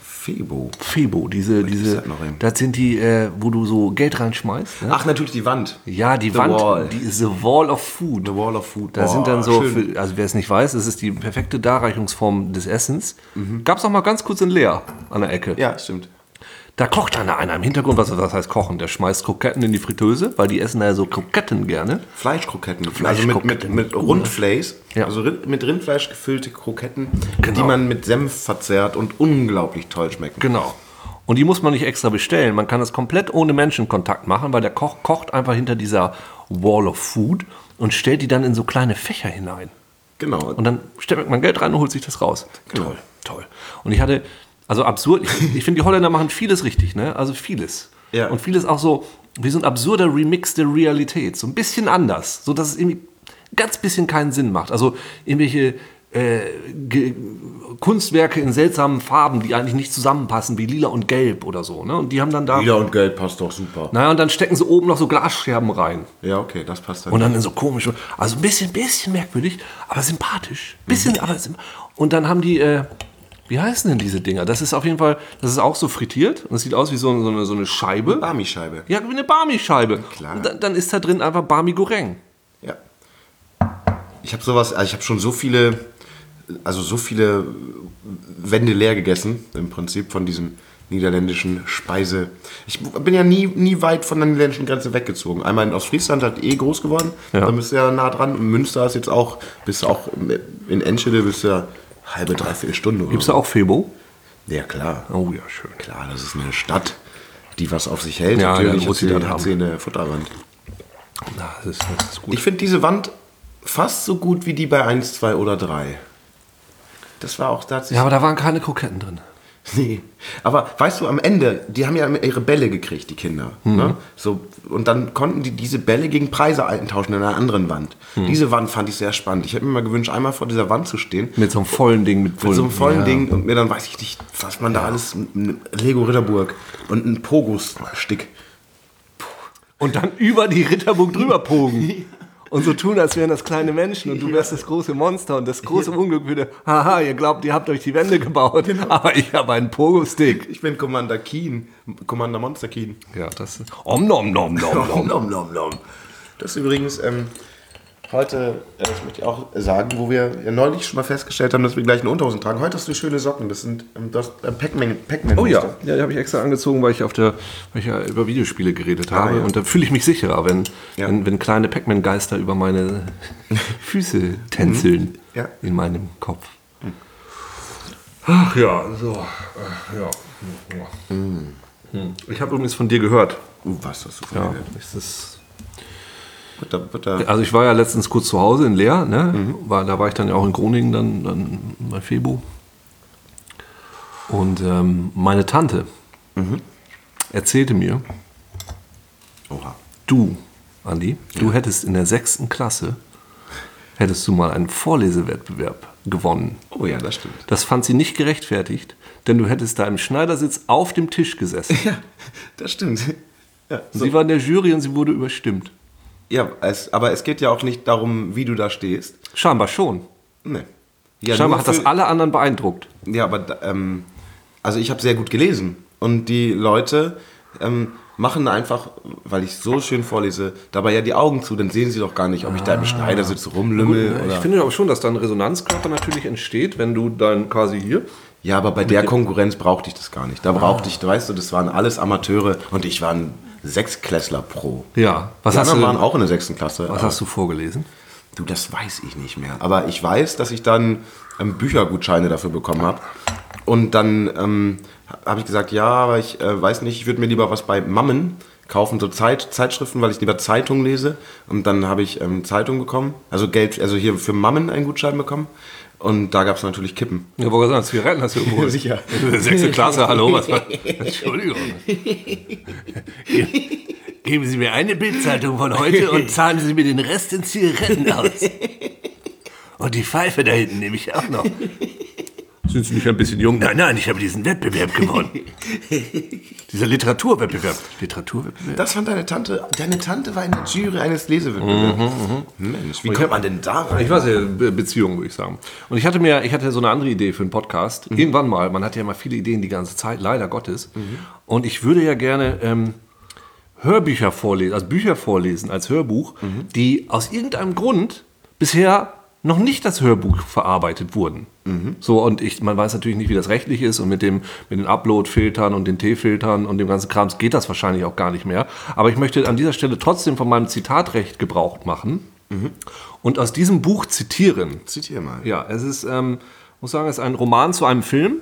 Febo. Febo, diese, diese, das das sind die, äh, wo du so Geld reinschmeißt. Ne? Ach, natürlich die Wand. Ja, die The Wand, Wall. die the Wall of Food. The Wall of Food. Da Boah, sind dann so, für, also wer es nicht weiß, das ist die perfekte Darreichungsform des Essens. Mhm. Gab es auch mal ganz kurz in Leer an der Ecke. Ja, stimmt. Da kocht einer, einer im Hintergrund, was, was heißt kochen? Der schmeißt Kroketten in die Fritteuse, weil die essen da ja so Kroketten gerne. Fleischkroketten. Also mit, Fleischkroketten. mit, mit Rundfleisch. Ja. Also mit Rindfleisch gefüllte Kroketten, Genau. die man mit Senf verzehrt und unglaublich toll schmecken. Genau. Und die muss man nicht extra bestellen. Man kann das komplett ohne Menschenkontakt machen, weil der Koch kocht einfach hinter dieser Wall of Food und stellt die dann in so kleine Fächer hinein. Genau. Und dann steckt man Geld rein und holt sich das raus. Genau. Toll, toll. Und ich hatte, also absurd, ich, ich finde, die Holländer machen vieles richtig, ne? Also vieles. Ja. Und vieles auch so, wie so ein absurder Remix der Realität. So ein bisschen anders. So dass es irgendwie ganz bisschen keinen Sinn macht. Also irgendwelche äh, Kunstwerke in seltsamen Farben, die eigentlich nicht zusammenpassen, wie lila und gelb oder so. Ne? Und die haben dann da. Lila und Gelb passt doch super. Naja, und dann stecken sie oben noch so Glasscherben rein. Ja, okay, das passt dann. Und dann in so komisch, also ein bisschen, bisschen merkwürdig, aber sympathisch. Bisschen, aber symp Und dann haben die, äh, wie heißen denn diese Dinger? Das ist auf jeden Fall, das ist auch so frittiert und es sieht aus wie so, so, eine, so eine Scheibe. Barmischeibe. Ja, wie eine Barmi-Scheibe. Klar. Und dann, dann ist da drin einfach Barmi Goreng. Ja. Ich habe sowas, also ich habe schon so viele, also so viele Wände leer gegessen, im Prinzip von diesem niederländischen Speise. Ich bin ja nie, nie weit von der niederländischen Grenze weggezogen. Einmal in Ostfriesland halt eh groß geworden, Ja. da bist du ja nah dran. Und Münster ist jetzt auch, bist du auch in Enschede bist du ja halbe, dreiviertel Stunde. Gibt es da auch Febo? Ja, klar. Oh ja, schön. Klar, das ist eine Stadt, die was auf sich hält. Ja, Natürlich ja, muss sie das hat sie eine Futterwand. Na, das, ist, das ist gut. Ich finde diese Wand fast so gut wie die bei 1, 2 oder 3. Das war auch tatsächlich. ja, aber da waren keine Kroketten drin. Nee. Aber weißt du, am Ende, die haben ja ihre Bälle gekriegt, die Kinder. Mhm. Ne? So, und dann konnten die diese Bälle gegen Preise eintauschen in einer anderen Wand. Mhm. Diese Wand fand ich sehr spannend. Ich hätte mir mal gewünscht, einmal vor dieser Wand zu stehen. Mit so einem vollen Ding. Mit, Mit so einem vollen ja. Ding und mir dann weiß ich nicht, was man da alles. Lego Ritterburg und ein Pogus-Stick. Und dann über die Ritterburg drüber pogen. Und so tun, als wären das kleine Menschen und du wärst das große Monster und das große Unglück würde, haha, ihr glaubt, ihr habt euch die Wände gebaut, aber ich habe einen Pogo-Stick. Ich bin Commander Keen. Commander Monster Keen. Ja, das ist. Om nom nom nom nom. Nom, nom, nom. Das ist übrigens ähm, heute, äh, das möchte ich auch sagen, wo wir neulich schon mal festgestellt haben, dass wir gleich eine Unterhosen tragen. Heute hast du schöne Socken. Das sind ähm, du hast, äh, Pac-Man. Pac oh ja, ja die habe ich extra angezogen, weil ich auf der, weil ich ja über Videospiele geredet ah, habe. Ja. Und da fühle ich mich sicherer, wenn, ja. wenn, wenn, kleine Pac-Man-Geister über meine Füße tänzeln mhm. ja. in meinem Kopf. Mhm. Ach ja, so. Äh, ja. Mhm. Ich habe übrigens von dir gehört. Uh, was hast du von ja, mir gehört? Ist das Bitte, bitte. Also ich war ja letztens kurz zu Hause in Leer, ne? Mhm. War, da war ich dann ja auch in Groningen dann, dann bei Febu. Und ähm, meine Tante mhm. erzählte mir, Oha. du, Andi, ja. du hättest in der sechsten Klasse, hättest du mal einen Vorlesewettbewerb gewonnen. Oh ja, das stimmt. Das fand sie nicht gerechtfertigt, denn du hättest da im Schneidersitz auf dem Tisch gesessen. Ja, das stimmt. Ja, so. Sie war in der Jury und sie wurde überstimmt. Ja, es, aber es geht ja auch nicht darum, wie du da stehst. Scheinbar schon. Nee. Ja, Scheinbar hat das alle anderen beeindruckt. Ja, aber ähm, also ich habe sehr gut gelesen. Und die Leute ähm, machen einfach, weil ich so schön vorlese, dabei ja die Augen zu, dann sehen sie doch gar nicht, ob ich da im ah. Schneidersitz rumlümmel. Gut, ich finde aber schon, dass da ein Resonanzkörper natürlich entsteht, wenn du dann quasi hier. Ja, aber bei der Konkurrenz brauchte ich das gar nicht. Da brauchte ah. ich, weißt du, das waren alles Amateure und ich war ein Sechsklässler Pro. Ja. Was Die hast anderen du, waren auch in der sechsten Klasse. Was hast du vorgelesen? Du, das weiß ich nicht mehr. Aber ich weiß, dass ich dann ähm, Büchergutscheine dafür bekommen habe. Und dann ähm, habe ich gesagt, ja, aber ich äh, weiß nicht, ich würde mir lieber was bei Mammen kaufen, so Zeit, Zeitschriften, weil ich lieber Zeitungen lese. Und dann habe ich ähm, Zeitung bekommen, also Geld, also hier für Mammen einen Gutschein bekommen. Und da gab es natürlich Kippen. Ja, wo sagen, Zigaretten hast du irgendwo. Sicher. Sechste Klasse, hallo, was war. Entschuldigung. Geben Sie mir eine Bildzeitung von heute und zahlen Sie mir den Rest in Zigaretten aus. Und die Pfeife da hinten nehme ich auch noch. Sind Sie nicht ein bisschen jung? Nein, nein, ich habe diesen Wettbewerb gewonnen. Dieser Literaturwettbewerb. Literaturwettbewerb. Das fand deine Tante. Deine Tante war in der Jury eines Lesewettbewerbs. Mhm, mhm. Mensch, wie kommt man denn da rein? Ich weiß ja, Beziehungen, würde ich sagen. Und ich hatte mir, ich hatte so eine andere Idee für einen Podcast. Mhm. Irgendwann mal. Man hat ja immer viele Ideen die ganze Zeit, leider Gottes. Mhm. Und ich würde ja gerne ähm, Hörbücher vorlesen, also Bücher vorlesen als Hörbuch, mhm. die aus irgendeinem Grund bisher noch nicht das Hörbuch verarbeitet wurden. Mhm. So, und ich, man weiß natürlich nicht, wie das rechtlich ist und mit, dem, mit den Upload-Filtern und den T-Filtern und dem ganzen Krams geht das wahrscheinlich auch gar nicht mehr. Aber ich möchte an dieser Stelle trotzdem von meinem Zitatrecht Gebrauch machen mhm. und aus diesem Buch zitieren. Zitiere mal. Ja, es ist, ähm, muss sagen, es ist ein Roman zu einem Film.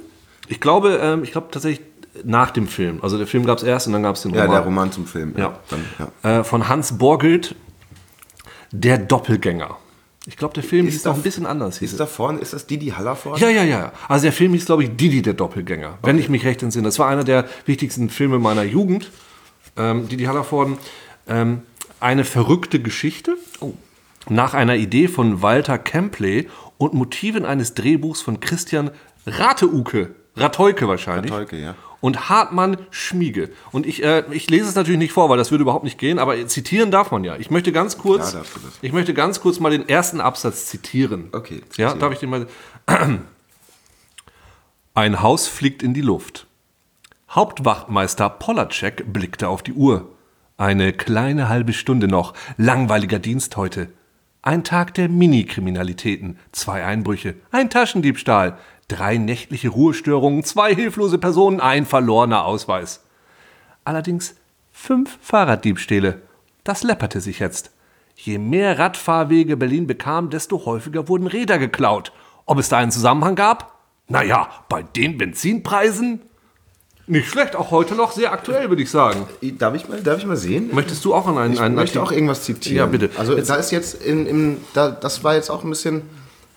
Ich glaube, ähm, ich glaube tatsächlich nach dem Film. Also der Film gab es erst und dann gab es den Roman. Ja, der Roman zum Film. Ja. ja. Dann, ja. Äh, von Hans Borgelt, Der Doppelgänger. Ich glaube, der Film ist hieß doch ein bisschen anders. Ist da vorne, ist das Didi Haller vorne? Ja, ja, ja. Also der Film hieß, glaube ich, Didi der Doppelgänger, okay. wenn ich mich recht entsinne. Das war einer der wichtigsten Filme meiner Jugend. Ähm, Didi Hallervorden. Ähm, eine verrückte Geschichte. Oh. Nach einer Idee von Walter Kempley und Motiven eines Drehbuchs von Christian Rateuke. Rateuke wahrscheinlich. Rateuke, ja und Hartmann Schmiege. Und ich, äh, ich lese es natürlich nicht vor, weil das würde überhaupt nicht gehen, aber zitieren darf man ja. Ich möchte ganz kurz, ja, ich möchte ganz kurz mal den ersten Absatz zitieren. Okay. Zitieren. Ja, darf ich den mal? Ein Haus fliegt in die Luft. Hauptwachtmeister Polacek blickte auf die Uhr. Eine kleine halbe Stunde noch. Langweiliger Dienst heute. Ein Tag der Mini-Kriminalitäten. Zwei Einbrüche. Ein Taschendiebstahl. Drei nächtliche Ruhestörungen, zwei hilflose Personen, ein verlorener Ausweis. Allerdings fünf Fahrraddiebstähle. Das läpperte sich jetzt. Je mehr Radfahrwege Berlin bekam, desto häufiger wurden Räder geklaut. Ob es da einen Zusammenhang gab? Naja, bei den Benzinpreisen? Nicht schlecht, auch heute noch sehr aktuell, würde ich sagen. Darf ich mal, darf ich mal sehen? Möchtest du auch an einen, ich einen möchte Artikel? auch irgendwas zitieren. Ja, bitte. Also da ist jetzt in, in da, das war jetzt auch ein bisschen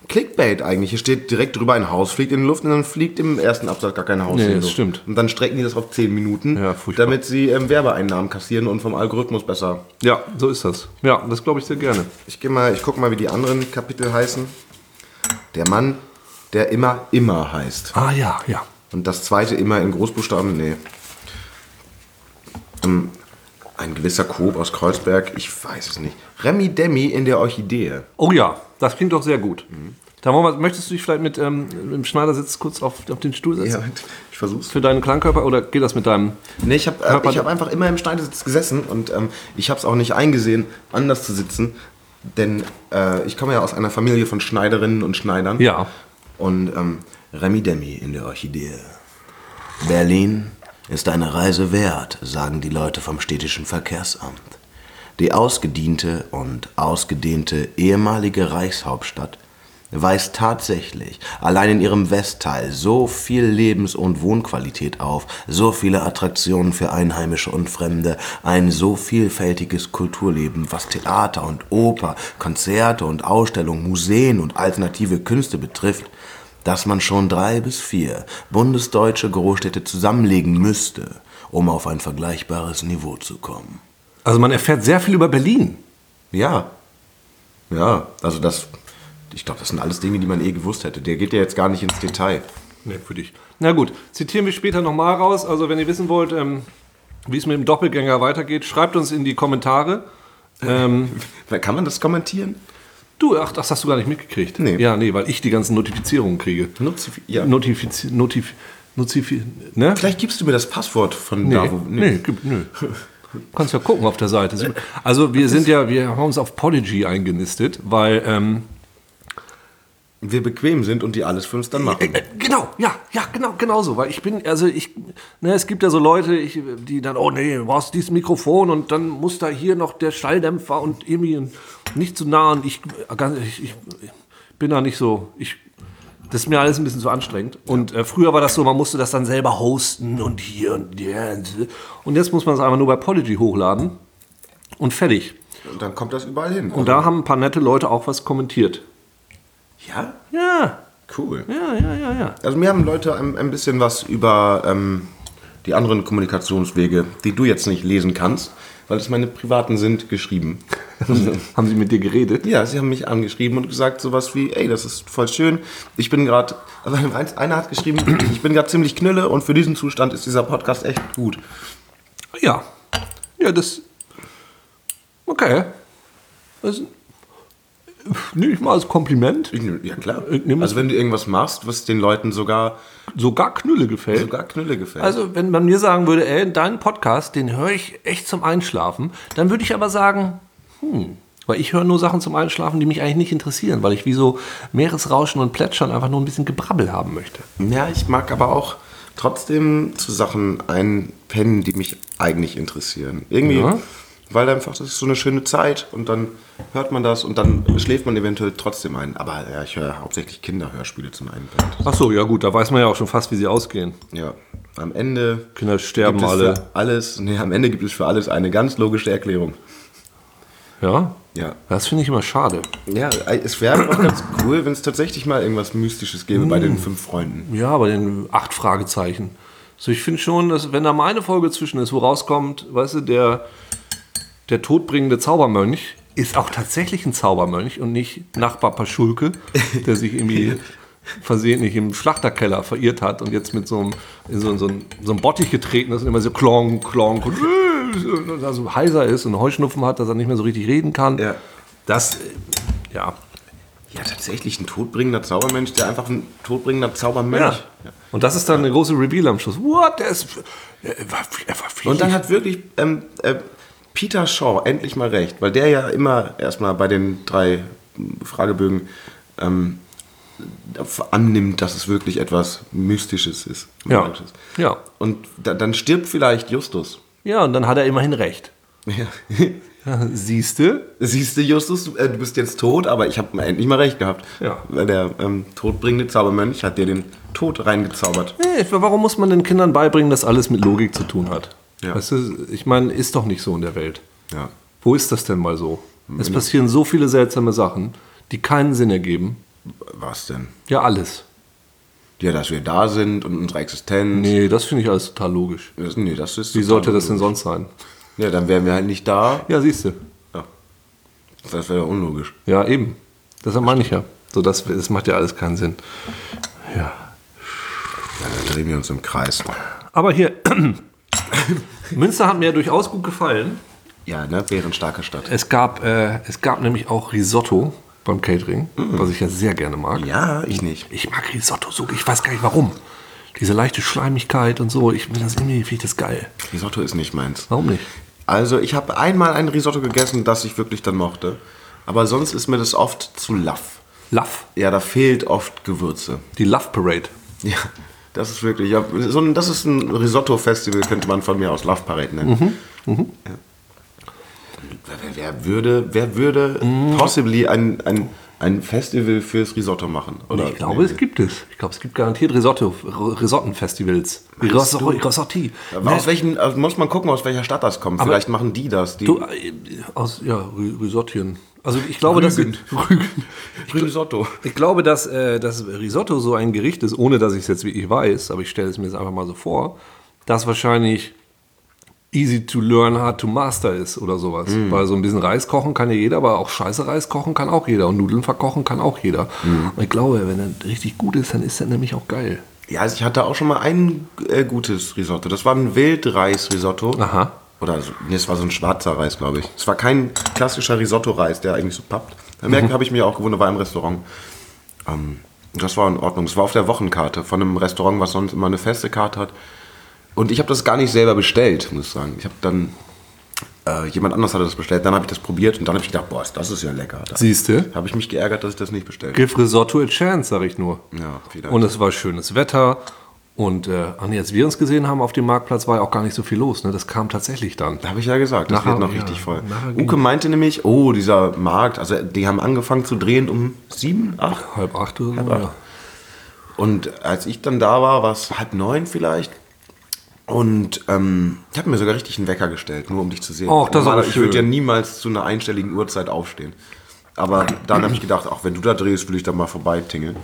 Clickbait eigentlich. Hier steht direkt drüber, ein Haus fliegt in die Luft und dann fliegt im ersten Absatz gar kein Haus nee, in die Luft. stimmt. Und dann strecken die das auf 10 Minuten, ja, damit sie ähm, Werbeeinnahmen kassieren und vom Algorithmus besser. Ja, so ist das. Ja, das glaube ich sehr gerne. Ich gehe mal, ich gucke mal, wie die anderen Kapitel heißen. Der Mann, der immer, immer heißt. Ah ja, ja. Und das zweite immer in Großbuchstaben, nee. Ähm, ein gewisser Koop aus Kreuzberg, ich weiß es nicht. Remi Demi in der Orchidee. Oh ja, das klingt doch sehr gut. Mhm. Wir, möchtest du dich vielleicht mit ähm, im Schneidersitz kurz auf, auf den Stuhl setzen? Ja, ich versuch's. Für deinen Klangkörper oder geht das mit deinem? Nee, ich habe äh, hab einfach immer im Schneidersitz gesessen und ähm, ich habe es auch nicht eingesehen, anders zu sitzen. denn äh, ich komme ja aus einer Familie von Schneiderinnen und Schneidern. Ja. Und ähm, Remi Demi in der Orchidee. Berlin ist eine Reise wert, sagen die Leute vom städtischen Verkehrsamt. Die ausgediente und ausgedehnte ehemalige Reichshauptstadt weist tatsächlich allein in ihrem Westteil so viel Lebens- und Wohnqualität auf, so viele Attraktionen für Einheimische und Fremde, ein so vielfältiges Kulturleben, was Theater und Oper, Konzerte und Ausstellungen, Museen und alternative Künste betrifft, dass man schon drei bis vier bundesdeutsche Großstädte zusammenlegen müsste, um auf ein vergleichbares Niveau zu kommen. Also man erfährt sehr viel über Berlin. Ja. Ja, also das, ich glaube, das sind alles Dinge, die man eh gewusst hätte. Der geht ja jetzt gar nicht ins Detail. Merkwürdig. Na gut, zitieren wir später nochmal raus. Also wenn ihr wissen wollt, ähm, wie es mit dem Doppelgänger weitergeht, schreibt uns in die Kommentare. Ähm, Kann man das kommentieren? Du, ach, das hast du gar nicht mitgekriegt. Nee. Ja, nee, weil ich die ganzen Notifizierungen kriege. Nutzi ja. Notifiz Notif Notifi ne? Vielleicht gibst du mir das Passwort von Nee, da, wo. nee, gibt, nö. Du kannst ja gucken auf der Seite. Also wir sind ja, wir haben uns auf Podigy eingenistet, weil ähm, Wir bequem sind und die alles für uns dann machen. Äh, Genau, ja, ja, genau, genau so. Weil ich bin, also ich, ne, es gibt ja so Leute, ich, die dann, oh nee, du brauchst dieses Mikrofon und dann muss da hier noch der Schalldämpfer und irgendwie nicht zu nah und ich, ganz- ich, ich bin da nicht so, ich, das ist mir alles ein bisschen zu anstrengend. Und äh, früher war das so, man musste das dann selber hosten und hier und der. Und jetzt muss man es einfach nur bei Podigy hochladen und fertig. Und dann kommt das überall hin. Und da haben ein paar nette Leute auch was kommentiert. Ja, Ja, cool. ja, ja, ja, ja. Also mir haben Leute ein, ein bisschen was über ähm, die anderen Kommunikationswege, die du jetzt nicht lesen kannst, weil es meine privaten sind, geschrieben. Haben sie mit dir geredet? Ja, sie haben mich angeschrieben und gesagt sowas wie, ey, das ist voll schön. Ich bin gerade, also einer hat geschrieben, ich bin gerade ziemlich knülle und für diesen Zustand ist dieser Podcast echt gut. Ja. Ja, das. Okay. Das nehme ich mal als Kompliment. Ja klar. Also wenn du irgendwas machst, was den Leuten sogar Sogar Knülle gefällt. sogar Knülle gefällt. Also, wenn man mir sagen würde, ey, deinen Podcast, den höre ich echt zum Einschlafen, dann würde ich aber sagen, hm, weil ich höre nur Sachen zum Einschlafen, die mich eigentlich nicht interessieren, weil ich wie so Meeresrauschen und Plätschern einfach nur ein bisschen Gebrabbel haben möchte. Ja, ich mag aber auch trotzdem zu Sachen einpennen, die mich eigentlich interessieren. Irgendwie, Ja. Weil einfach das ist so eine schöne Zeit und dann hört man das und dann schläft man eventuell trotzdem ein. Aber ja, ich höre hauptsächlich Kinderhörspiele zum Einpennen. Ach so, ja gut, da weiß man ja auch schon fast, wie sie ausgehen. Ja, am Ende Kinder sterben gibt es alle. für alles, nee, am Ende gibt es für alles eine ganz logische Erklärung. Ja? Ja. Das finde ich immer schade. Ja, es wäre auch ganz cool, wenn es tatsächlich mal irgendwas Mystisches gäbe bei Mm. den fünf Freunden. Ja, bei den acht Fragezeichen. So, ich finde schon, dass wenn da mal eine Folge zwischen ist, wo rauskommt, weißt du, der, der todbringende Zaubermönch ist auch tatsächlich ein Zaubermönch und nicht Nachbar Paschulke, der sich irgendwie versehentlich im Schlachterkeller verirrt hat und jetzt mit so einem, in so, so, so einem Bottich getreten ist und immer so klong, klong und so heiser ist und Heuschnupfen hat, dass er nicht mehr so richtig reden kann. Ja. Das, äh, ja. Ja, tatsächlich ein todbringender Zaubermensch, der einfach ein todbringender Zaubermönch. Ja. Und das ist dann eine große Reveal am Schluss. What? Der ist, er war, er war Und dann hat wirklich ähm, äh, Peter Shaw endlich mal recht, weil der ja immer erstmal bei den drei Fragebögen ähm, annimmt, dass es wirklich etwas Mystisches ist. Ja. Ja. Und da, dann stirbt vielleicht Justus. Ja, und dann hat er immerhin recht. Ja. Siehst du? Siehst du, Justus, du, äh, du bist jetzt tot, aber ich habe endlich mal recht gehabt. Ja. Der ähm, todbringende Zaubermönch hat dir den Tod reingezaubert. Nee, warum muss man den Kindern beibringen, dass alles mit Logik zu tun hat? Ja. Weißt du, ich meine, ist doch nicht so in der Welt. Ja. Wo ist das denn mal so? Es passieren so viele seltsame Sachen, die keinen Sinn ergeben. Was denn? Ja, alles. Ja, dass wir da sind und unsere Existenz. Nee, das finde ich alles total logisch. Das, nee, das ist Wie sollte das denn sonst sein? Ja, dann wären wir halt nicht da. Ja, siehst du. Ja. Das wäre ja unlogisch. Ja, eben. Deshalb meine ich ja. So, das, das macht ja alles keinen Sinn. Ja. Ja, dann drehen wir uns im Kreis. Aber hier, Münster hat mir durchaus gut gefallen. Ja, ne, wäre eine starke Stadt. Es gab, äh, es gab nämlich auch Risotto beim Catering, was ich ja sehr gerne mag. Ja, ich nicht. Ich mag Risotto so, ich weiß gar nicht warum. Diese leichte Schleimigkeit und so, ich finde das irgendwie finde ich das geil. Risotto ist nicht meins. Warum nicht? Also, ich habe einmal ein Risotto gegessen, das ich wirklich dann mochte. Aber sonst ist mir das oft zu laff. Love. Ja, da fehlt oft Gewürze. Die Love Parade. Ja, das ist wirklich. Ja, so ein, das ist ein Risotto-Festival, könnte man von mir aus Love Parade nennen. Ja. Wer, wer würde, wer würde possibly ein, ein, ein Festival fürs Risotto machen? Oder Ich glaube, es gibt es. Ich glaube, es gibt garantiert Risotto, Risottenfestivals. Du? Risotti. Aber aus welchen, also muss man gucken, aus welcher Stadt das kommt. Vielleicht machen die das. Die Du, äh, aus, ja, Ri- Risottien. Also ich glaube, dass Rügen. Rügen. Risotto. Ich glaube, dass äh, das Risotto so ein Gericht ist, ohne dass ich es jetzt wirklich weiß, aber ich stelle es mir jetzt einfach mal so vor, das wahrscheinlich easy to learn, hard to master ist oder sowas. Weil so ein bisschen Reis kochen kann ja jeder, aber auch scheiße Reis kochen kann auch jeder und Nudeln verkochen kann auch jeder. Und ich glaube, wenn er richtig gut ist, dann ist er nämlich auch geil. Ja, also ich hatte auch schon mal ein äh, gutes Risotto. Das war ein Wildreis-Risotto. Aha. Oder nee, es war so ein schwarzer Reis, glaube ich. Es war kein klassischer Risotto-Reis, der eigentlich so pappt. Da merkt, habe ich mir auch gewundert, war im Restaurant. Ähm, das war in Ordnung. Es war auf der Wochenkarte von einem Restaurant, was sonst immer eine feste Karte hat. Und ich habe das gar nicht selber bestellt, muss ich sagen. Ich habe dann, äh, jemand anders hatte das bestellt, dann habe ich das probiert und dann habe ich gedacht, boah, das ist ja lecker. Siehst du? habe ich mich geärgert, dass ich das nicht bestellt habe. Give Risotto a chance, sag ich nur. Ja, vielleicht. Und es war schönes Wetter. Und äh, als wir uns gesehen haben auf dem Marktplatz, war ja auch gar nicht so viel los. Ne? Das kam tatsächlich dann. Habe ich ja gesagt, das Nachher- wird noch ja, richtig voll. Uke meinte nämlich, oh, dieser Markt, also die haben angefangen zu drehen um sieben, acht. Halb acht oder so. Ja. Und als ich dann da war, war es halb neun vielleicht. Und ähm, ich habe mir sogar richtig einen Wecker gestellt, nur um dich zu sehen. Och, das ist aber Normalerweise- Ich würde ja niemals zu einer einstelligen Uhrzeit aufstehen. Aber dann habe ich gedacht, ach, wenn du da drehst, will ich da mal vorbeitingeln.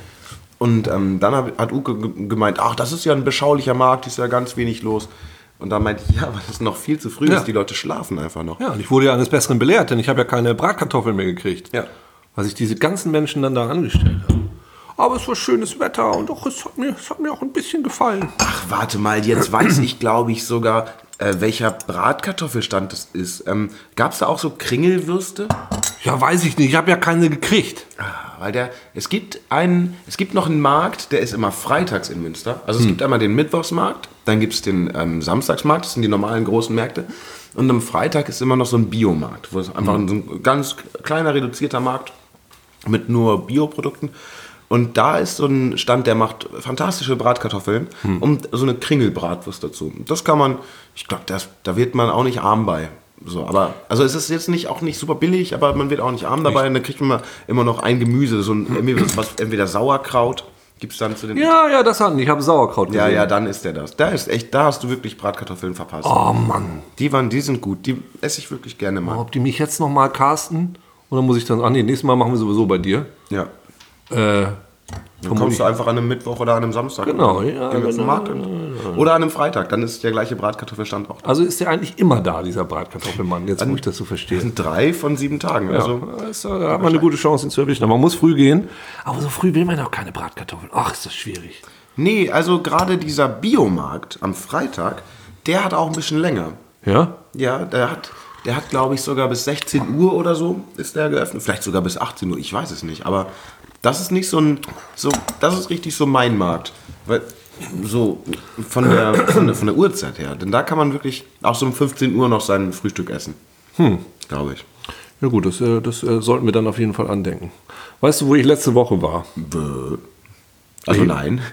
Und ähm, dann hab, hat Uke ge- gemeint, ach, das ist ja ein beschaulicher Markt, ist ja ganz wenig los. Und dann meinte ich, ja, das ist noch viel zu früh, Ja. ist, die Leute schlafen einfach noch. ja, und ich wurde ja eines Besseren belehrt, denn ich habe ja keine Bratkartoffeln mehr gekriegt. Ja. Weil sich diese ganzen Menschen dann da angestellt haben. Aber es war schönes Wetter und doch, es hat mir, es hat mir auch ein bisschen gefallen. Ach, warte mal, jetzt weiß ich, glaube ich, sogar, äh, welcher Bratkartoffelstand das ist. Ähm, Gab es da auch so Kringelwürste? Ja, weiß ich nicht, ich habe ja keine gekriegt. Ah, Weil der, es gibt einen, es gibt noch einen Markt, der ist immer freitags in Münster. Also es gibt einmal den Mittwochsmarkt, dann gibt es den ähm, Samstagsmarkt, das sind die normalen großen Märkte. Und am Freitag ist immer noch so ein Biomarkt, wo es einfach so ein ganz kleiner, reduzierter Markt mit nur Bioprodukten. Und da ist so ein Stand, der macht fantastische Bratkartoffeln und so eine Kringelbratwurst dazu. Das kann man, ich glaube, da wird man auch nicht arm bei. So, aber, also es ist jetzt nicht, auch nicht super billig, aber man wird auch nicht arm dabei. Und dann kriegt man immer, immer noch ein Gemüse, so ein, irgendwie was, entweder Sauerkraut, gibt es dann zu den... Ja, ja, das hatten. Ich habe Sauerkraut ja, gesehen. ja, dann ist der das. Da ist echt, da hast du wirklich Bratkartoffeln verpasst. Oh Mann. Die waren, die sind gut, die esse ich wirklich gerne mal. Ob die mich jetzt noch mal casten? Oder muss ich dann, ah nee, nächstes Mal machen wir sowieso bei dir. Ja. Äh, Dann kommst du einfach an einem Mittwoch oder an einem Samstag. Genau, ja, wir zum genau. Markt hin. Oder an einem Freitag, dann ist der gleiche Bratkartoffelstand auch da. also ist der eigentlich immer da, dieser Bratkartoffelmann, jetzt wo ich das so Das verstehe. sind drei von sieben Tagen. Ja, Also, äh, da hat man eine gute Chance, ihn zu erwischen. Aber man muss früh gehen. Aber so früh will man auch keine Bratkartoffeln. Ach, ist das schwierig. nee, also gerade dieser Biomarkt am Freitag, der hat auch ein bisschen länger. Ja? Ja, der hat, der hat glaube ich, sogar bis 16 Uhr oder so ist der geöffnet. Vielleicht sogar bis 18 Uhr, ich weiß es nicht. Aber das ist nicht so ein, so, das ist richtig so mein Markt. Weil, so von der, von der, von der Uhrzeit her. Denn da kann man wirklich auch so um 15 Uhr noch sein Frühstück essen. Glaube ich. Ja gut, das, äh, das äh, sollten wir dann auf jeden Fall andenken. Weißt du, wo ich letzte Woche war? Bäh. Also nein.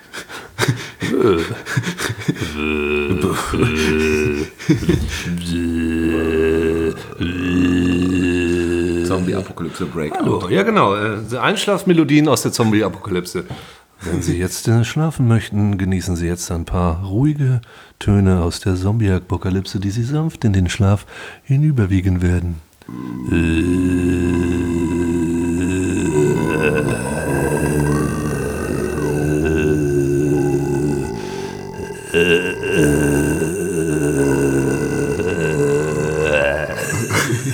Zombie-Apokalypse Breakout. Hallo. Ja genau, äh, Einschlafmelodien aus der Zombie-Apokalypse. Wenn Sie jetzt äh, schlafen möchten, genießen Sie jetzt ein paar ruhige Töne aus der Zombie-Apokalypse, die Sie sanft in den Schlaf hinüberwiegen werden.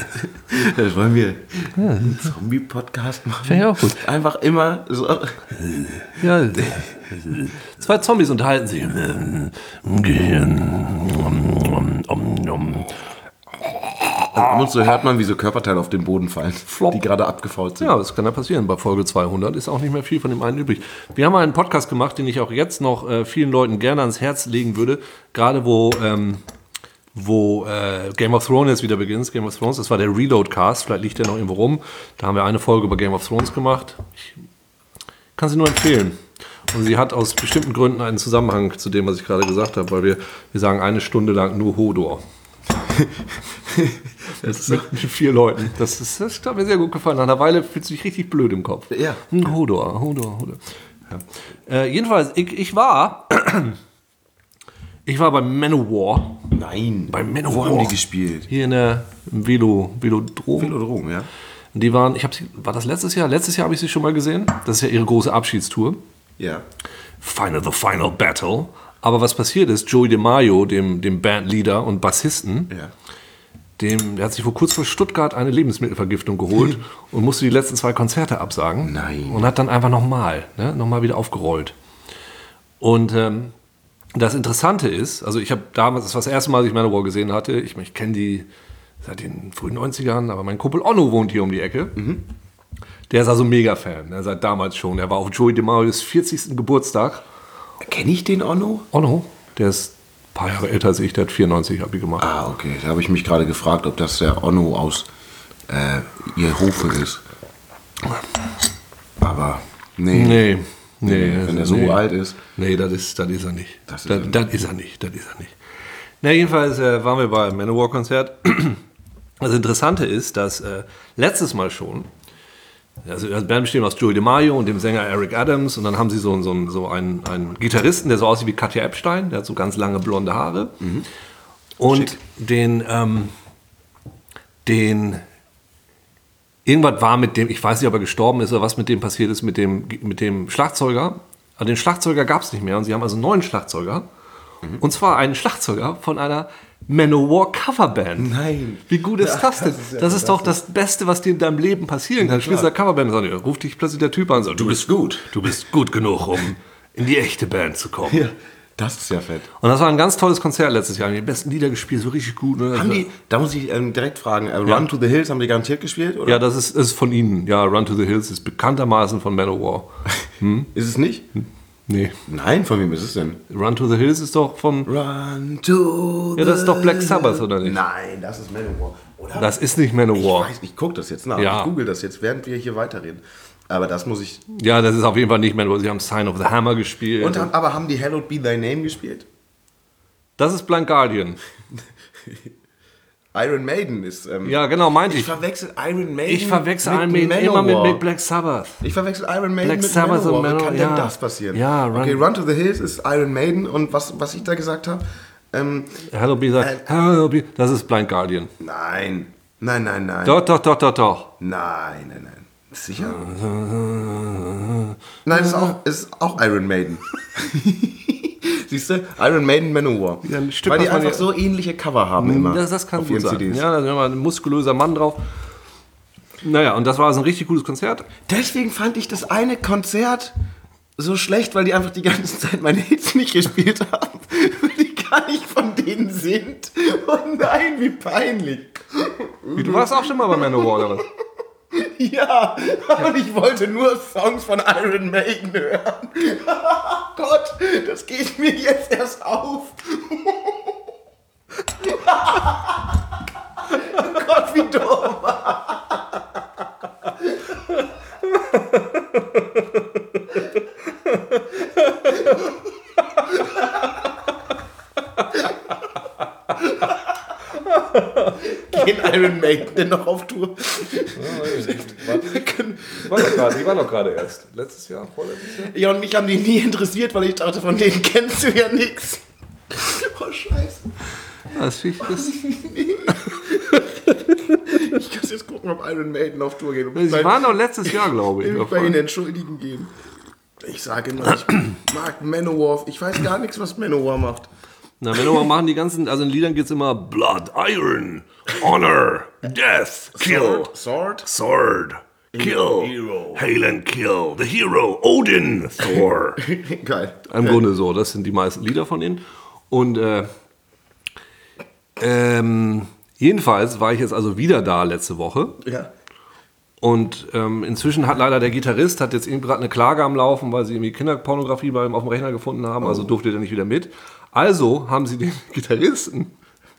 Das wollen wir einen Zombie-Podcast machen. Fände ich auch gut. Einfach immer so. Ja, zwei Zombies unterhalten sich. Ab und zu hört man, wie so Körperteile auf den Boden fallen, Flop. die gerade abgefault sind. Ja, das kann ja passieren. Bei Folge 200 ist auch nicht mehr viel von dem einen übrig. Wir haben einen Podcast gemacht, den ich auch jetzt noch äh, vielen Leuten gerne ans Herz legen würde. Gerade wo, ähm, wo äh, Game of Thrones jetzt wieder beginnt. Game of Thrones, das war der Reload-Cast, vielleicht liegt der noch irgendwo rum. Da haben wir eine Folge über Game of Thrones gemacht. Ich kann sie nur empfehlen. Und sie hat aus bestimmten Gründen einen Zusammenhang zu dem, was ich gerade gesagt habe, weil wir, wir sagen eine Stunde lang nur Hodor. das ist mit, mit vier Leuten. Das, ist, das hat mir sehr gut gefallen. Nach einer Weile fühlst du dich richtig blöd im Kopf. Ja. Hm, Hodor, Hodor, Hodor. Ja. Äh, jedenfalls, ich, ich war. Ich war bei Manowar. Nein. Bei Manowar. Wo haben die gespielt? Hier in der im Velo, Velodrom. Velodrom, ja. Und die waren, ich habe sie, war das letztes Jahr? Letztes Jahr habe ich sie schon mal gesehen. Das ist ja ihre große Abschiedstour. Ja. Final, the Final Battle. Aber was passiert ist, Joey DeMaio, dem, dem Bandleader und Bassisten, Ja. dem, der hat sich vor kurz vor Stuttgart eine Lebensmittelvergiftung geholt und musste die letzten zwei Konzerte absagen. Nein. Und hat dann einfach nochmal, ne, nochmal wieder aufgerollt. Und ähm, das Interessante ist, also ich habe damals, das war das erste Mal, dass ich Manowar gesehen hatte, ich, ich kenne die seit den frühen 90ern, aber mein Kumpel Onno wohnt hier um die Ecke. Der ist also Mega-Fan, ne, seit damals schon. Er war auf Joey DeMarios 40. Geburtstag. Kenne ich den Onno? Onno, der ist ein paar Jahre älter als ich, der hat 94 Abi gemacht. Ah, okay. Da habe ich mich gerade gefragt, ob das der Onno aus äh, ihr Hofe ist. Aber nee. Nee, nee. Wenn er so nee. alt ist. Nee, das ist, das ist er nicht. Das ist das, er das ist er nicht. Das ist er nicht. Na, jedenfalls äh, waren wir beim Manowar-Konzert. Das Interessante ist, dass äh, letztes Mal schon, also das Band besteht aus Joey DeMaio und dem Sänger Eric Adams und dann haben sie so, so, so einen, einen Gitarristen, der so aussieht wie Katja Epstein, der hat so ganz lange blonde Haare. Und den, ähm, den irgendwas war mit dem, ich weiß nicht, ob er gestorben ist oder was mit dem passiert ist, mit dem, mit dem Schlagzeuger. Aber den Schlagzeuger gab es nicht mehr und sie haben also einen neuen Schlagzeuger. Und zwar einen Schlagzeuger von einer Manowar Coverband. Nein. Wie gut ist das denn? das ist ja das ist doch das Beste, was dir in deinem Leben passieren kann. Du spielst eine Coverband und ruft dich plötzlich der Typ an und sagt, du bist gut. Du bist gut genug, um in die echte Band zu kommen. Ja. Das ist ja fett. Und das war ein ganz tolles Konzert letztes Jahr. Die besten Lieder gespielt, so richtig gut. Ne? Haben die, da muss ich ähm, direkt fragen, äh, Run to the Hills haben die garantiert gespielt? Oder? Ja, das ist, ist von ihnen. Ja, Run to the Hills ist bekanntermaßen von Manowar. Ist es nicht? Nee. Nein, von wem ist es denn? Run to the Hills ist doch von. Run to Ja, das ist doch Black Sabbath, oder nicht? Nein, das ist Manowar. Oder? Das ist nicht ich Manowar. weiß, ich gucke das jetzt nach. Ja. Ich google das jetzt, während wir hier weiterreden. Aber das muss ich. Ja, das ist auf jeden Fall nicht Manowar. Sie haben Sign of the Hammer gespielt. Und, haben- aber haben die Hallowed Be Thy Name gespielt? das ist Blind Guardian. Iron Maiden ist. Ähm, Ja, genau, meinte Ich ich. verwechsel Iron Maiden. Ich verwechsel Iron mit Maiden immer mit, Manowar. mit Black Sabbath. Ich verwechsel Iron Maiden Black mit Sabbath und Manowar. Wie Manowar, kann ja. denn das passieren? Ja, Run- okay, Run to the Hills ist Iron Maiden und was, was ich da gesagt habe? Ähm, Hello Be sagt, Hello Be, das ist Blind Guardian. nein. Nein, nein, nein. Doch, doch, doch, doch, doch. Nein, nein, nein. Sicher? Nein, es ist auch, ist auch Iron Maiden. Siehst du? Iron Maiden Manowar. Ja, ein Stück, Weil die einfach so ähnliche Cover haben immer. Das, das kann auf gut ihren sein. CDs. Ja, da ist immer ein muskulöser Mann drauf. Naja, und das war also ein richtig gutes Konzert. Deswegen fand ich das eine Konzert so schlecht, weil die einfach die ganze Zeit meine Hits nicht gespielt haben. Weil die gar nicht von denen sind. Oh nein, wie peinlich. Wie, Du warst auch schon mal bei Manowar, oder was? Ja, und ich wollte nur Songs von Iron Maiden hören. Gott, das geht mir jetzt erst auf. Gott, wie dumm. Gehen Iron Maiden denn noch auf Tour? War gerade, die war doch gerade erst. Letztes Jahr, vorletztes Jahr? Ja, und mich haben die nie interessiert, weil ich dachte, von denen kennst du ja nichts. Oh, Scheiße. Das, das, Ich muss jetzt gucken, ob Iron Maiden auf Tour geht. Und sie bei- waren doch letztes Jahr, glaube ich. mich bei Ihnen entschuldigen gehen. Ich sage immer, ich mag Manowar. Ich weiß gar nichts, was Manowar macht. Na, Manowar machen die ganzen, also in Liedern geht es immer Blood, Iron, Honor, Death, Kill, Sword. Sword? Sword, Kill, Hero. Hail and Kill, The Hero, Odin, Thor. Geil. Im Grunde so, das sind die meisten Lieder von ihnen. Und äh, ähm, jedenfalls war ich jetzt also wieder da letzte Woche. Ja. Und ähm, inzwischen hat leider der Gitarrist hat jetzt irgendwie gerade eine Klage am Laufen, weil sie irgendwie Kinderpornografie beim auf dem Rechner gefunden haben, also durfte der nicht wieder mit. Also haben sie den Gitarristen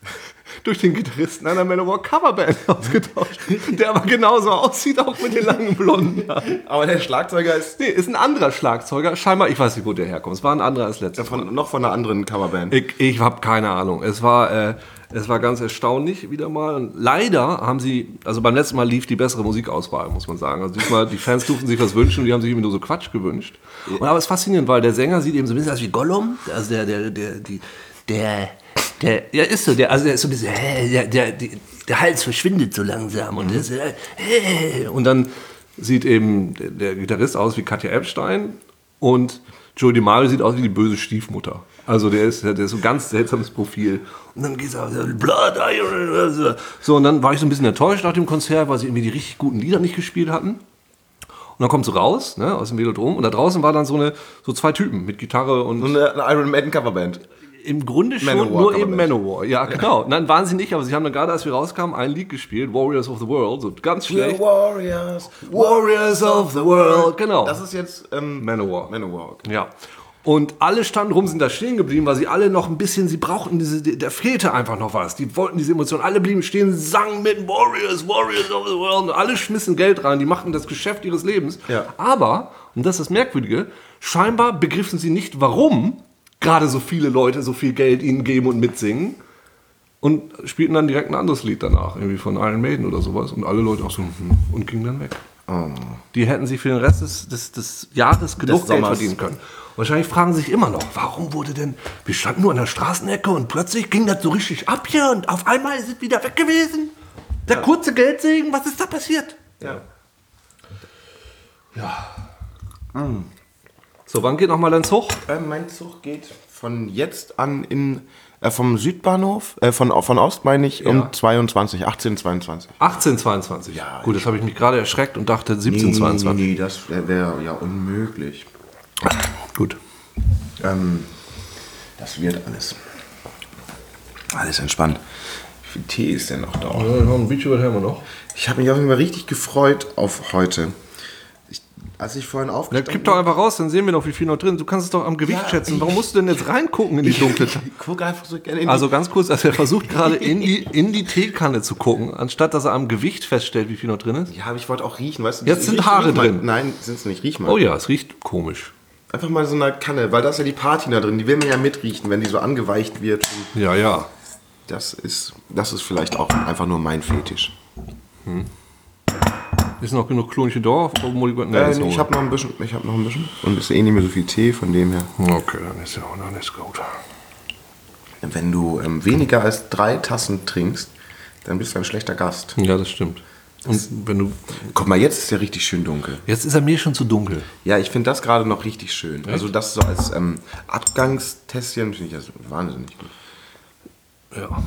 durch den Gitarristen einer Manowar Coverband ausgetauscht, der aber genauso aussieht, auch mit den langen blonden Haaren. Aber der Schlagzeuger ist Nee, ist ein anderer Schlagzeuger. Scheinbar, ich weiß nicht, wo der herkommt. Es war ein anderer als letztes. von, noch von einer anderen Coverband. Ich, ich habe keine Ahnung. Es war, äh, es war ganz erstaunlich wieder mal. Und leider haben sie, also beim letzten Mal lief die bessere Musikauswahl, muss man sagen. Also diesmal, die Fans durften sich was wünschen und die haben sich irgendwie nur so Quatsch gewünscht. Und aber es ist faszinierend, weil der Sänger sieht eben so ein bisschen aus wie Gollum. Also der, der, der, die, der, der, ja ist so, der, also der ist so ein bisschen, der, der, die- der Hals verschwindet so langsam und, der ist, äh, und dann sieht eben der, der Gitarrist aus wie Katja Epstein und Joe DiMaggio sieht aus wie die böse Stiefmutter. Also der ist, der ist so ein ganz seltsames Profil. Und dann geht's auch Blood Iron. So, und dann war ich so ein bisschen enttäuscht nach dem Konzert, weil sie irgendwie die richtig guten Lieder nicht gespielt hatten. Und dann kommt sie raus, ne, aus dem Velodrom. Und da draußen war dann so eine, so zwei Typen mit Gitarre und So eine, eine Iron Maiden Coverband. im Grunde schon Manowar nur eben man Manowar. Ja, genau. Nein, waren sie nicht, aber sie haben dann gerade, als wir rauskamen, ein Lied gespielt, Warriors of the World, so ganz schlecht. Warriors. Warriors of the World, genau. Das ist jetzt ähm, Manowar. Manowar. okay. Ja. Und alle standen rum, sind da stehen geblieben, weil sie alle noch ein bisschen, sie brauchten diese, da fehlte einfach noch was. Die wollten diese Emotion. Alle blieben stehen, sangen mit Warriors, Warriors of the World. Und alle schmissen Geld rein, die machten das Geschäft ihres Lebens. Ja. Aber, und das ist das Merkwürdige, scheinbar begriffen sie nicht, warum gerade so viele Leute so viel Geld ihnen geben und mitsingen. Und spielten dann direkt ein anderes Lied danach, irgendwie von Iron Maiden oder sowas. Und alle Leute auch so, hm, und gingen dann weg. Die hätten sich für den Rest des, des, des Jahres genug Geld verdienen können. Wahrscheinlich fragen sich immer noch, warum wurde denn, wir standen nur an der Straßenecke und plötzlich ging das so richtig ab hier und auf einmal ist es wieder weg gewesen. Der kurze Geldsegen, was ist da passiert? Ja. So, wann geht nochmal dein Zug? Äh, mein Zug geht von jetzt an in äh, vom Südbahnhof, äh, von, von Ost meine ich, Ja. um 22, 18, 22. 1822. Ja, Gut, das habe ich mich gerade erschreckt und dachte 1722. Nee, nee, das wäre wär ja unmöglich. Gut. Ähm, das wird alles. Alles entspannt. Wie viel Tee ist denn noch da? Ja, noch ein Beach über haben wir noch. Ich habe mich auf jeden Fall richtig gefreut auf heute. Ich, als ich vorhin Ja, aufgestanden kipp doch einfach raus, dann sehen wir noch, wie viel noch drin. Du kannst es doch am Gewicht Ja, schätzen. Warum musst du denn jetzt reingucken in die dunkle Ich gucke einfach so gerne in Also ganz kurz, also er versucht gerade in die, in die Teekanne zu gucken, anstatt dass er am Gewicht feststellt, wie viel noch drin ist. die. Ja, aber ich wollte auch riechen, weißt du? Jetzt sind Haare mal. drin. Nein, sind es nicht. Riech mal. Oh ja, es riecht komisch. Einfach mal so eine Kanne, weil da ist ja die Patina drin. Die will man ja mitriechen, wenn die so angeweicht wird. Ja, ja. Das ist, das ist vielleicht auch einfach nur mein Fetisch. Ist noch genug Klonchen Dorf? Nee, Äh, ich habe noch ein bisschen. Ich habe noch ein bisschen. Und ist eh nicht mehr so viel Tee, von dem her. Okay, dann ist ja auch noch nicht gut. Wenn du ähm, weniger als drei Tassen trinkst, dann bist du ein schlechter Gast. Ja, das stimmt. Und wenn du. Guck mal, jetzt ist ja richtig schön dunkel. Jetzt ist er mir schon zu dunkel. Ja, ich finde das gerade noch richtig schön. Also das so als ähm, Abgangstässchen finde ich das wahnsinnig gut. Ja.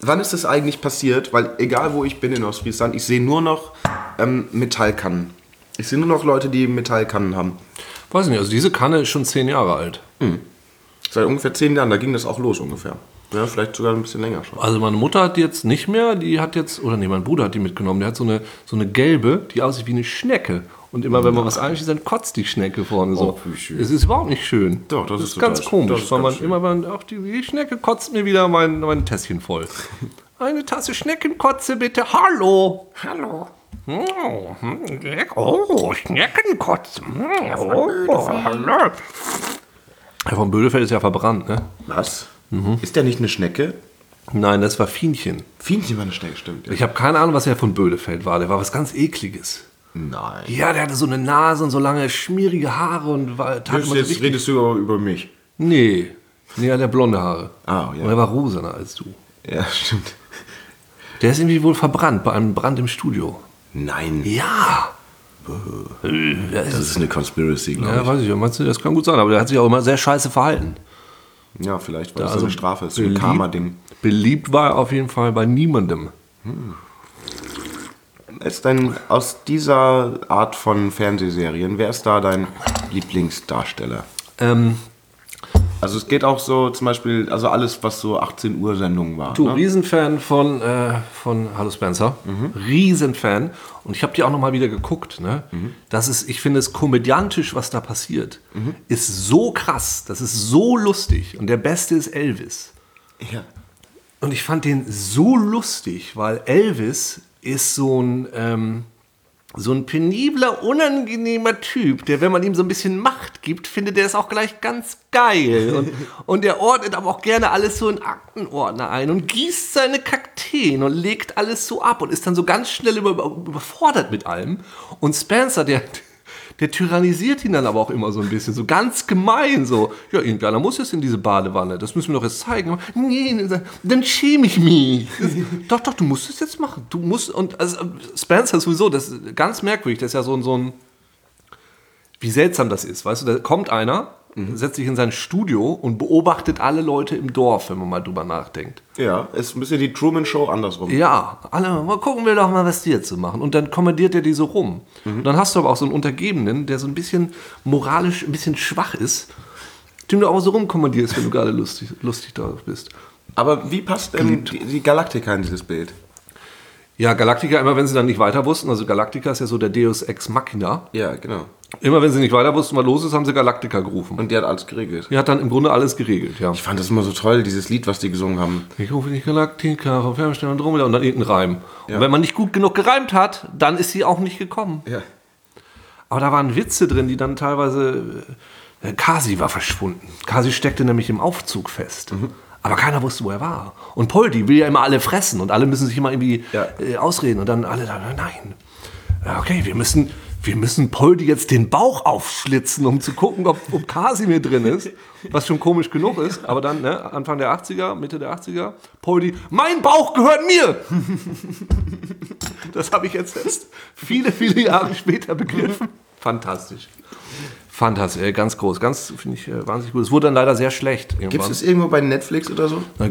Wann ist das eigentlich passiert? Weil egal wo ich bin in Ostfriesland, ich sehe nur noch ähm, Metallkannen. Ich sehe nur noch Leute, die Metallkannen haben. Weiß nicht, also diese Kanne ist schon zehn Jahre alt. Seit ungefähr zehn Jahren, da ging das auch los ungefähr. Ja, vielleicht sogar ein bisschen länger schon. Also meine Mutter hat die jetzt nicht mehr, die hat jetzt, oder nee, mein Bruder hat die mitgenommen, der hat so eine, so eine gelbe, die aussieht wie eine Schnecke. Und immer wenn man was einschießt, dann kotzt die Schnecke vorne so. Oh, wie schön. Es ist überhaupt nicht schön. Doch, das ist ist ganz komisch, das ist weil man ganz schön. immer, wenn auch die, die Schnecke kotzt mir wieder mein, mein Tässchen voll. Eine Tasse Schneckenkotze bitte. Hallo. Hallo. Oh, oh Schneckenkotze. Hm, Oh, hallo. Herr von Bödefeld ist ja verbrannt, ne? Was? Mhm. Ist der nicht eine Schnecke? Nein, das war Fienchen. Fienchen war eine Schnecke, stimmt. Ich habe keine Ahnung, was er von Bödefeld war. Der war was ganz ekliges. Nein. Ja, der hatte so eine Nase und so lange schmierige Haare und war tat Jetzt, so jetzt redest du über, über mich. Nee. Nee, er hat blonde Haare. Ah, ja. Und er war rosaner als du. Ja, stimmt. Der ist irgendwie wohl verbrannt bei einem Brand im Studio. Nein. Ja. Äh, das ist, eine Conspiracy, glaube ja, weiß ich. Meinst du, das kann gut sein, aber der hat sich auch immer sehr scheiße verhalten. Ja, vielleicht war das Also so eine Strafe. Ein beliebt- Karma-Ding. Beliebt war er auf jeden Fall bei niemandem. Ist denn aus dieser Art von Fernsehserien, wer ist da dein Lieblingsdarsteller? Ähm, Also es geht auch so zum Beispiel, also alles, was so 18 Uhr Sendungen war. Du, ne? Riesenfan von, äh, von Hallo Spencer. Riesenfan. Und ich habe die auch noch mal wieder geguckt. Ne? Das ist, ich finde es komödiantisch, was da passiert. Ist so krass. Das ist so lustig. Und der Beste ist Elvis. Ja. Und ich fand den so lustig, weil Elvis ist so ein, ähm, so ein penibler, unangenehmer Typ, der, wenn man ihm so ein bisschen Macht gibt, findet er es auch gleich ganz geil. Und, und der ordnet aber auch gerne alles so in Aktenordner ein und gießt seine Kakteen und legt alles so ab und ist dann so ganz schnell über, überfordert mit allem. Und Spencer, der, der tyrannisiert ihn dann aber auch immer so ein bisschen, so ganz gemein, so, ja, irgendeiner muss jetzt in diese Badewanne, das müssen wir doch jetzt zeigen. Nee, dann schäme ich mich. Doch, doch, du musst es jetzt machen. Du musst, und also, Spencer sowieso, das ist ganz merkwürdig, das ist ja so, ein so ein, wie seltsam das ist, weißt du, da kommt einer, setzt sich in sein Studio und beobachtet alle Leute im Dorf, wenn man mal drüber nachdenkt. Ja, ist ein bisschen die Truman Show andersrum. Ja, alle, mal gucken wir doch mal, was die jetzt so machen. Und dann kommandiert er die so rum. Und dann hast du aber auch so einen Untergebenen, der so ein bisschen moralisch ein bisschen schwach ist, den du auch so rumkommandierst, wenn du gerade lustig, lustig drauf bist. Aber wie passt ähm, die, die Galaktika in dieses Bild? Ja, Galactica, immer wenn sie dann nicht weiter wussten, also Galactica ist ja so der Deus Ex Machina. Ja, genau. Immer wenn sie nicht weiter wussten, was los ist, haben sie Galactica gerufen. Und die hat alles geregelt. Die hat dann im Grunde alles geregelt, ja. Ich fand das immer so toll, dieses Lied, was die gesungen haben. Ich rufe nicht Galactica, auf Fernstern und Dromedar und dann irgendein Reim. Ja. Und wenn man nicht gut genug gereimt hat, dann ist sie auch nicht gekommen. Ja. Aber da waren Witze drin, die dann teilweise. Äh, Kasi war verschwunden. Kasi steckte nämlich im Aufzug fest. Mhm. Aber keiner wusste, wo er war. Und Poldi will ja immer alle fressen und alle müssen sich immer irgendwie Ja. äh, ausreden. Und dann alle da, nein. Ja, okay, wir müssen, wir müssen Poldi jetzt den Bauch aufschlitzen, um zu gucken, ob, ob Kasimir drin ist. Was schon komisch genug ist. Aber dann, ne, Anfang der 80er, Mitte der 80er, Poldi, mein Bauch gehört mir! Das habe ich jetzt erst viele, viele Jahre später begriffen. Fantastisch. Fantastisch, äh, ganz groß, ganz, finde ich, äh, wahnsinnig gut. Es wurde dann leider sehr schlecht. Gibt es das irgendwo bei Netflix oder so? Na,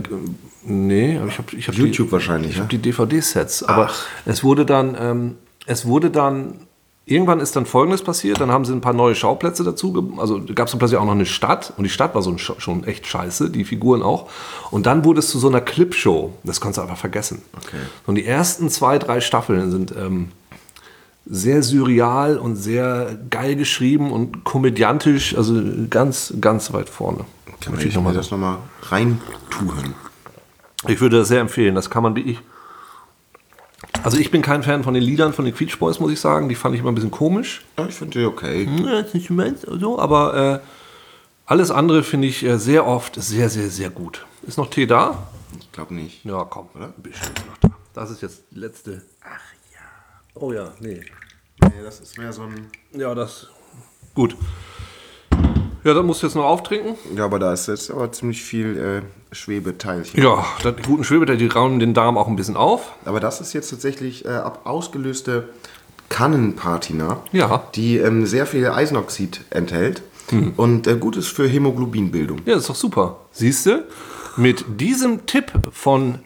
Nee, aber ich habe ich hab YouTube die, wahrscheinlich, Ich ja? habe die DVD-Sets. Aber es wurde dann, ähm, es wurde dann, irgendwann ist dann Folgendes passiert. Dann haben sie ein paar neue Schauplätze dazu. Also gab es dann plötzlich auch noch eine Stadt. Und die Stadt war so ein, Sch- schon echt scheiße, die Figuren auch. Und dann wurde es zu so einer Clipshow. Das konntest du einfach vergessen. Okay. Und die ersten zwei, drei Staffeln sind ähm, sehr surreal und sehr geil geschrieben und komödiantisch. Also ganz, ganz weit vorne. Kann man ich noch mal das nochmal reintun? ich würde das sehr empfehlen. Das kann man wie ich. Also ich bin kein Fan von den Liedern von den Beach Boys, muss ich sagen. Die fand ich immer ein bisschen komisch. Ja, ich finde die okay. Ja, ist nicht meins, so, aber äh, alles andere finde ich äh, sehr oft sehr, sehr, sehr gut. Ist noch Tee da? Ich glaube nicht. Ja, komm, oder? Bestimmt noch da. Das ist jetzt die letzte. Ach ja. Oh ja, nee. Nee, das ist mehr so ein. Ja, das. Gut. Ja, das musst du jetzt noch auftrinken. Ja, aber da ist jetzt aber ziemlich viel äh, Schwebeteilchen. Ja, die guten Schwebe, die raumen den Darm auch ein bisschen auf. Aber das ist jetzt tatsächlich äh, ausgelöste Kannenpatina, Ja. die ähm, sehr viel Eisenoxid enthält und äh, gut ist für Hämoglobinbildung. Ja, das ist doch super. Siehst du? Mit diesem Tipp von.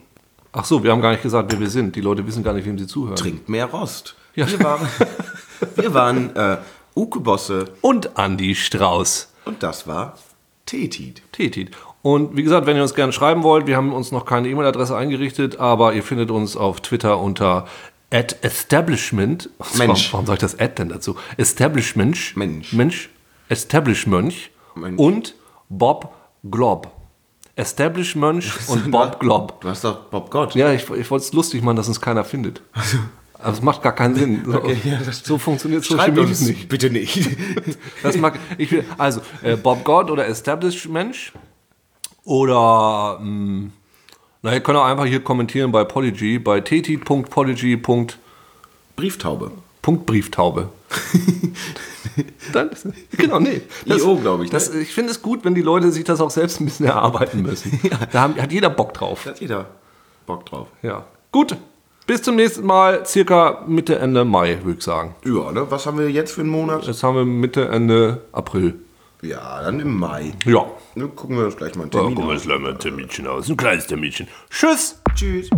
Ach so, wir haben gar nicht gesagt, wer wir sind. Die Leute wissen gar nicht, wem sie zuhören. Trinkt mehr Rost. Ja. Wir waren, wir waren äh, Uke Bosse Und Andy Strauß. und das war Tetit. Tetit. Und wie gesagt, wenn ihr uns gerne schreiben wollt, wir haben uns noch keine E-Mail-Adresse eingerichtet, aber ihr findet uns auf Twitter unter establishment. Mensch. Warum sage ich das ad denn dazu? Establishment. Mensch. Mensch. Establishment. Mensch. Und Bob Glob. Establishment und Bob Glob. Du hast doch Bob Gott. Ja, ich, ich wollte es lustig machen, dass uns keiner findet. Aber es macht gar keinen Sinn. So, ja, das- so funktioniert Social Media nicht. bitte nicht. Das mag, ich will, also, äh, Bob God oder Established Mensch oder, mh, na, ihr könnt auch einfach hier kommentieren bei Polygy, bei teti.polygy. Brieftaube. Punkt Brieftaube. Dann, genau, nee. IO, glaub ich, ne? Das, ich finde es gut, wenn die Leute sich das auch selbst ein bisschen erarbeiten müssen. Da haben, hat jeder Bock drauf. Da hat jeder Bock drauf. Ja. Gut, bis zum nächsten Mal, circa Mitte, Ende Mai, würde ich sagen. Ja, ne? Was haben wir jetzt für einen Monat? Jetzt haben wir Mitte, Ende April. Ja, dann im Mai. Ja. Ne, gucken wir uns gleich mal einen Termin gucken wir uns gleich mal ein Terminchen aus. Ein kleines Terminchen. Tschüss. Tschüss.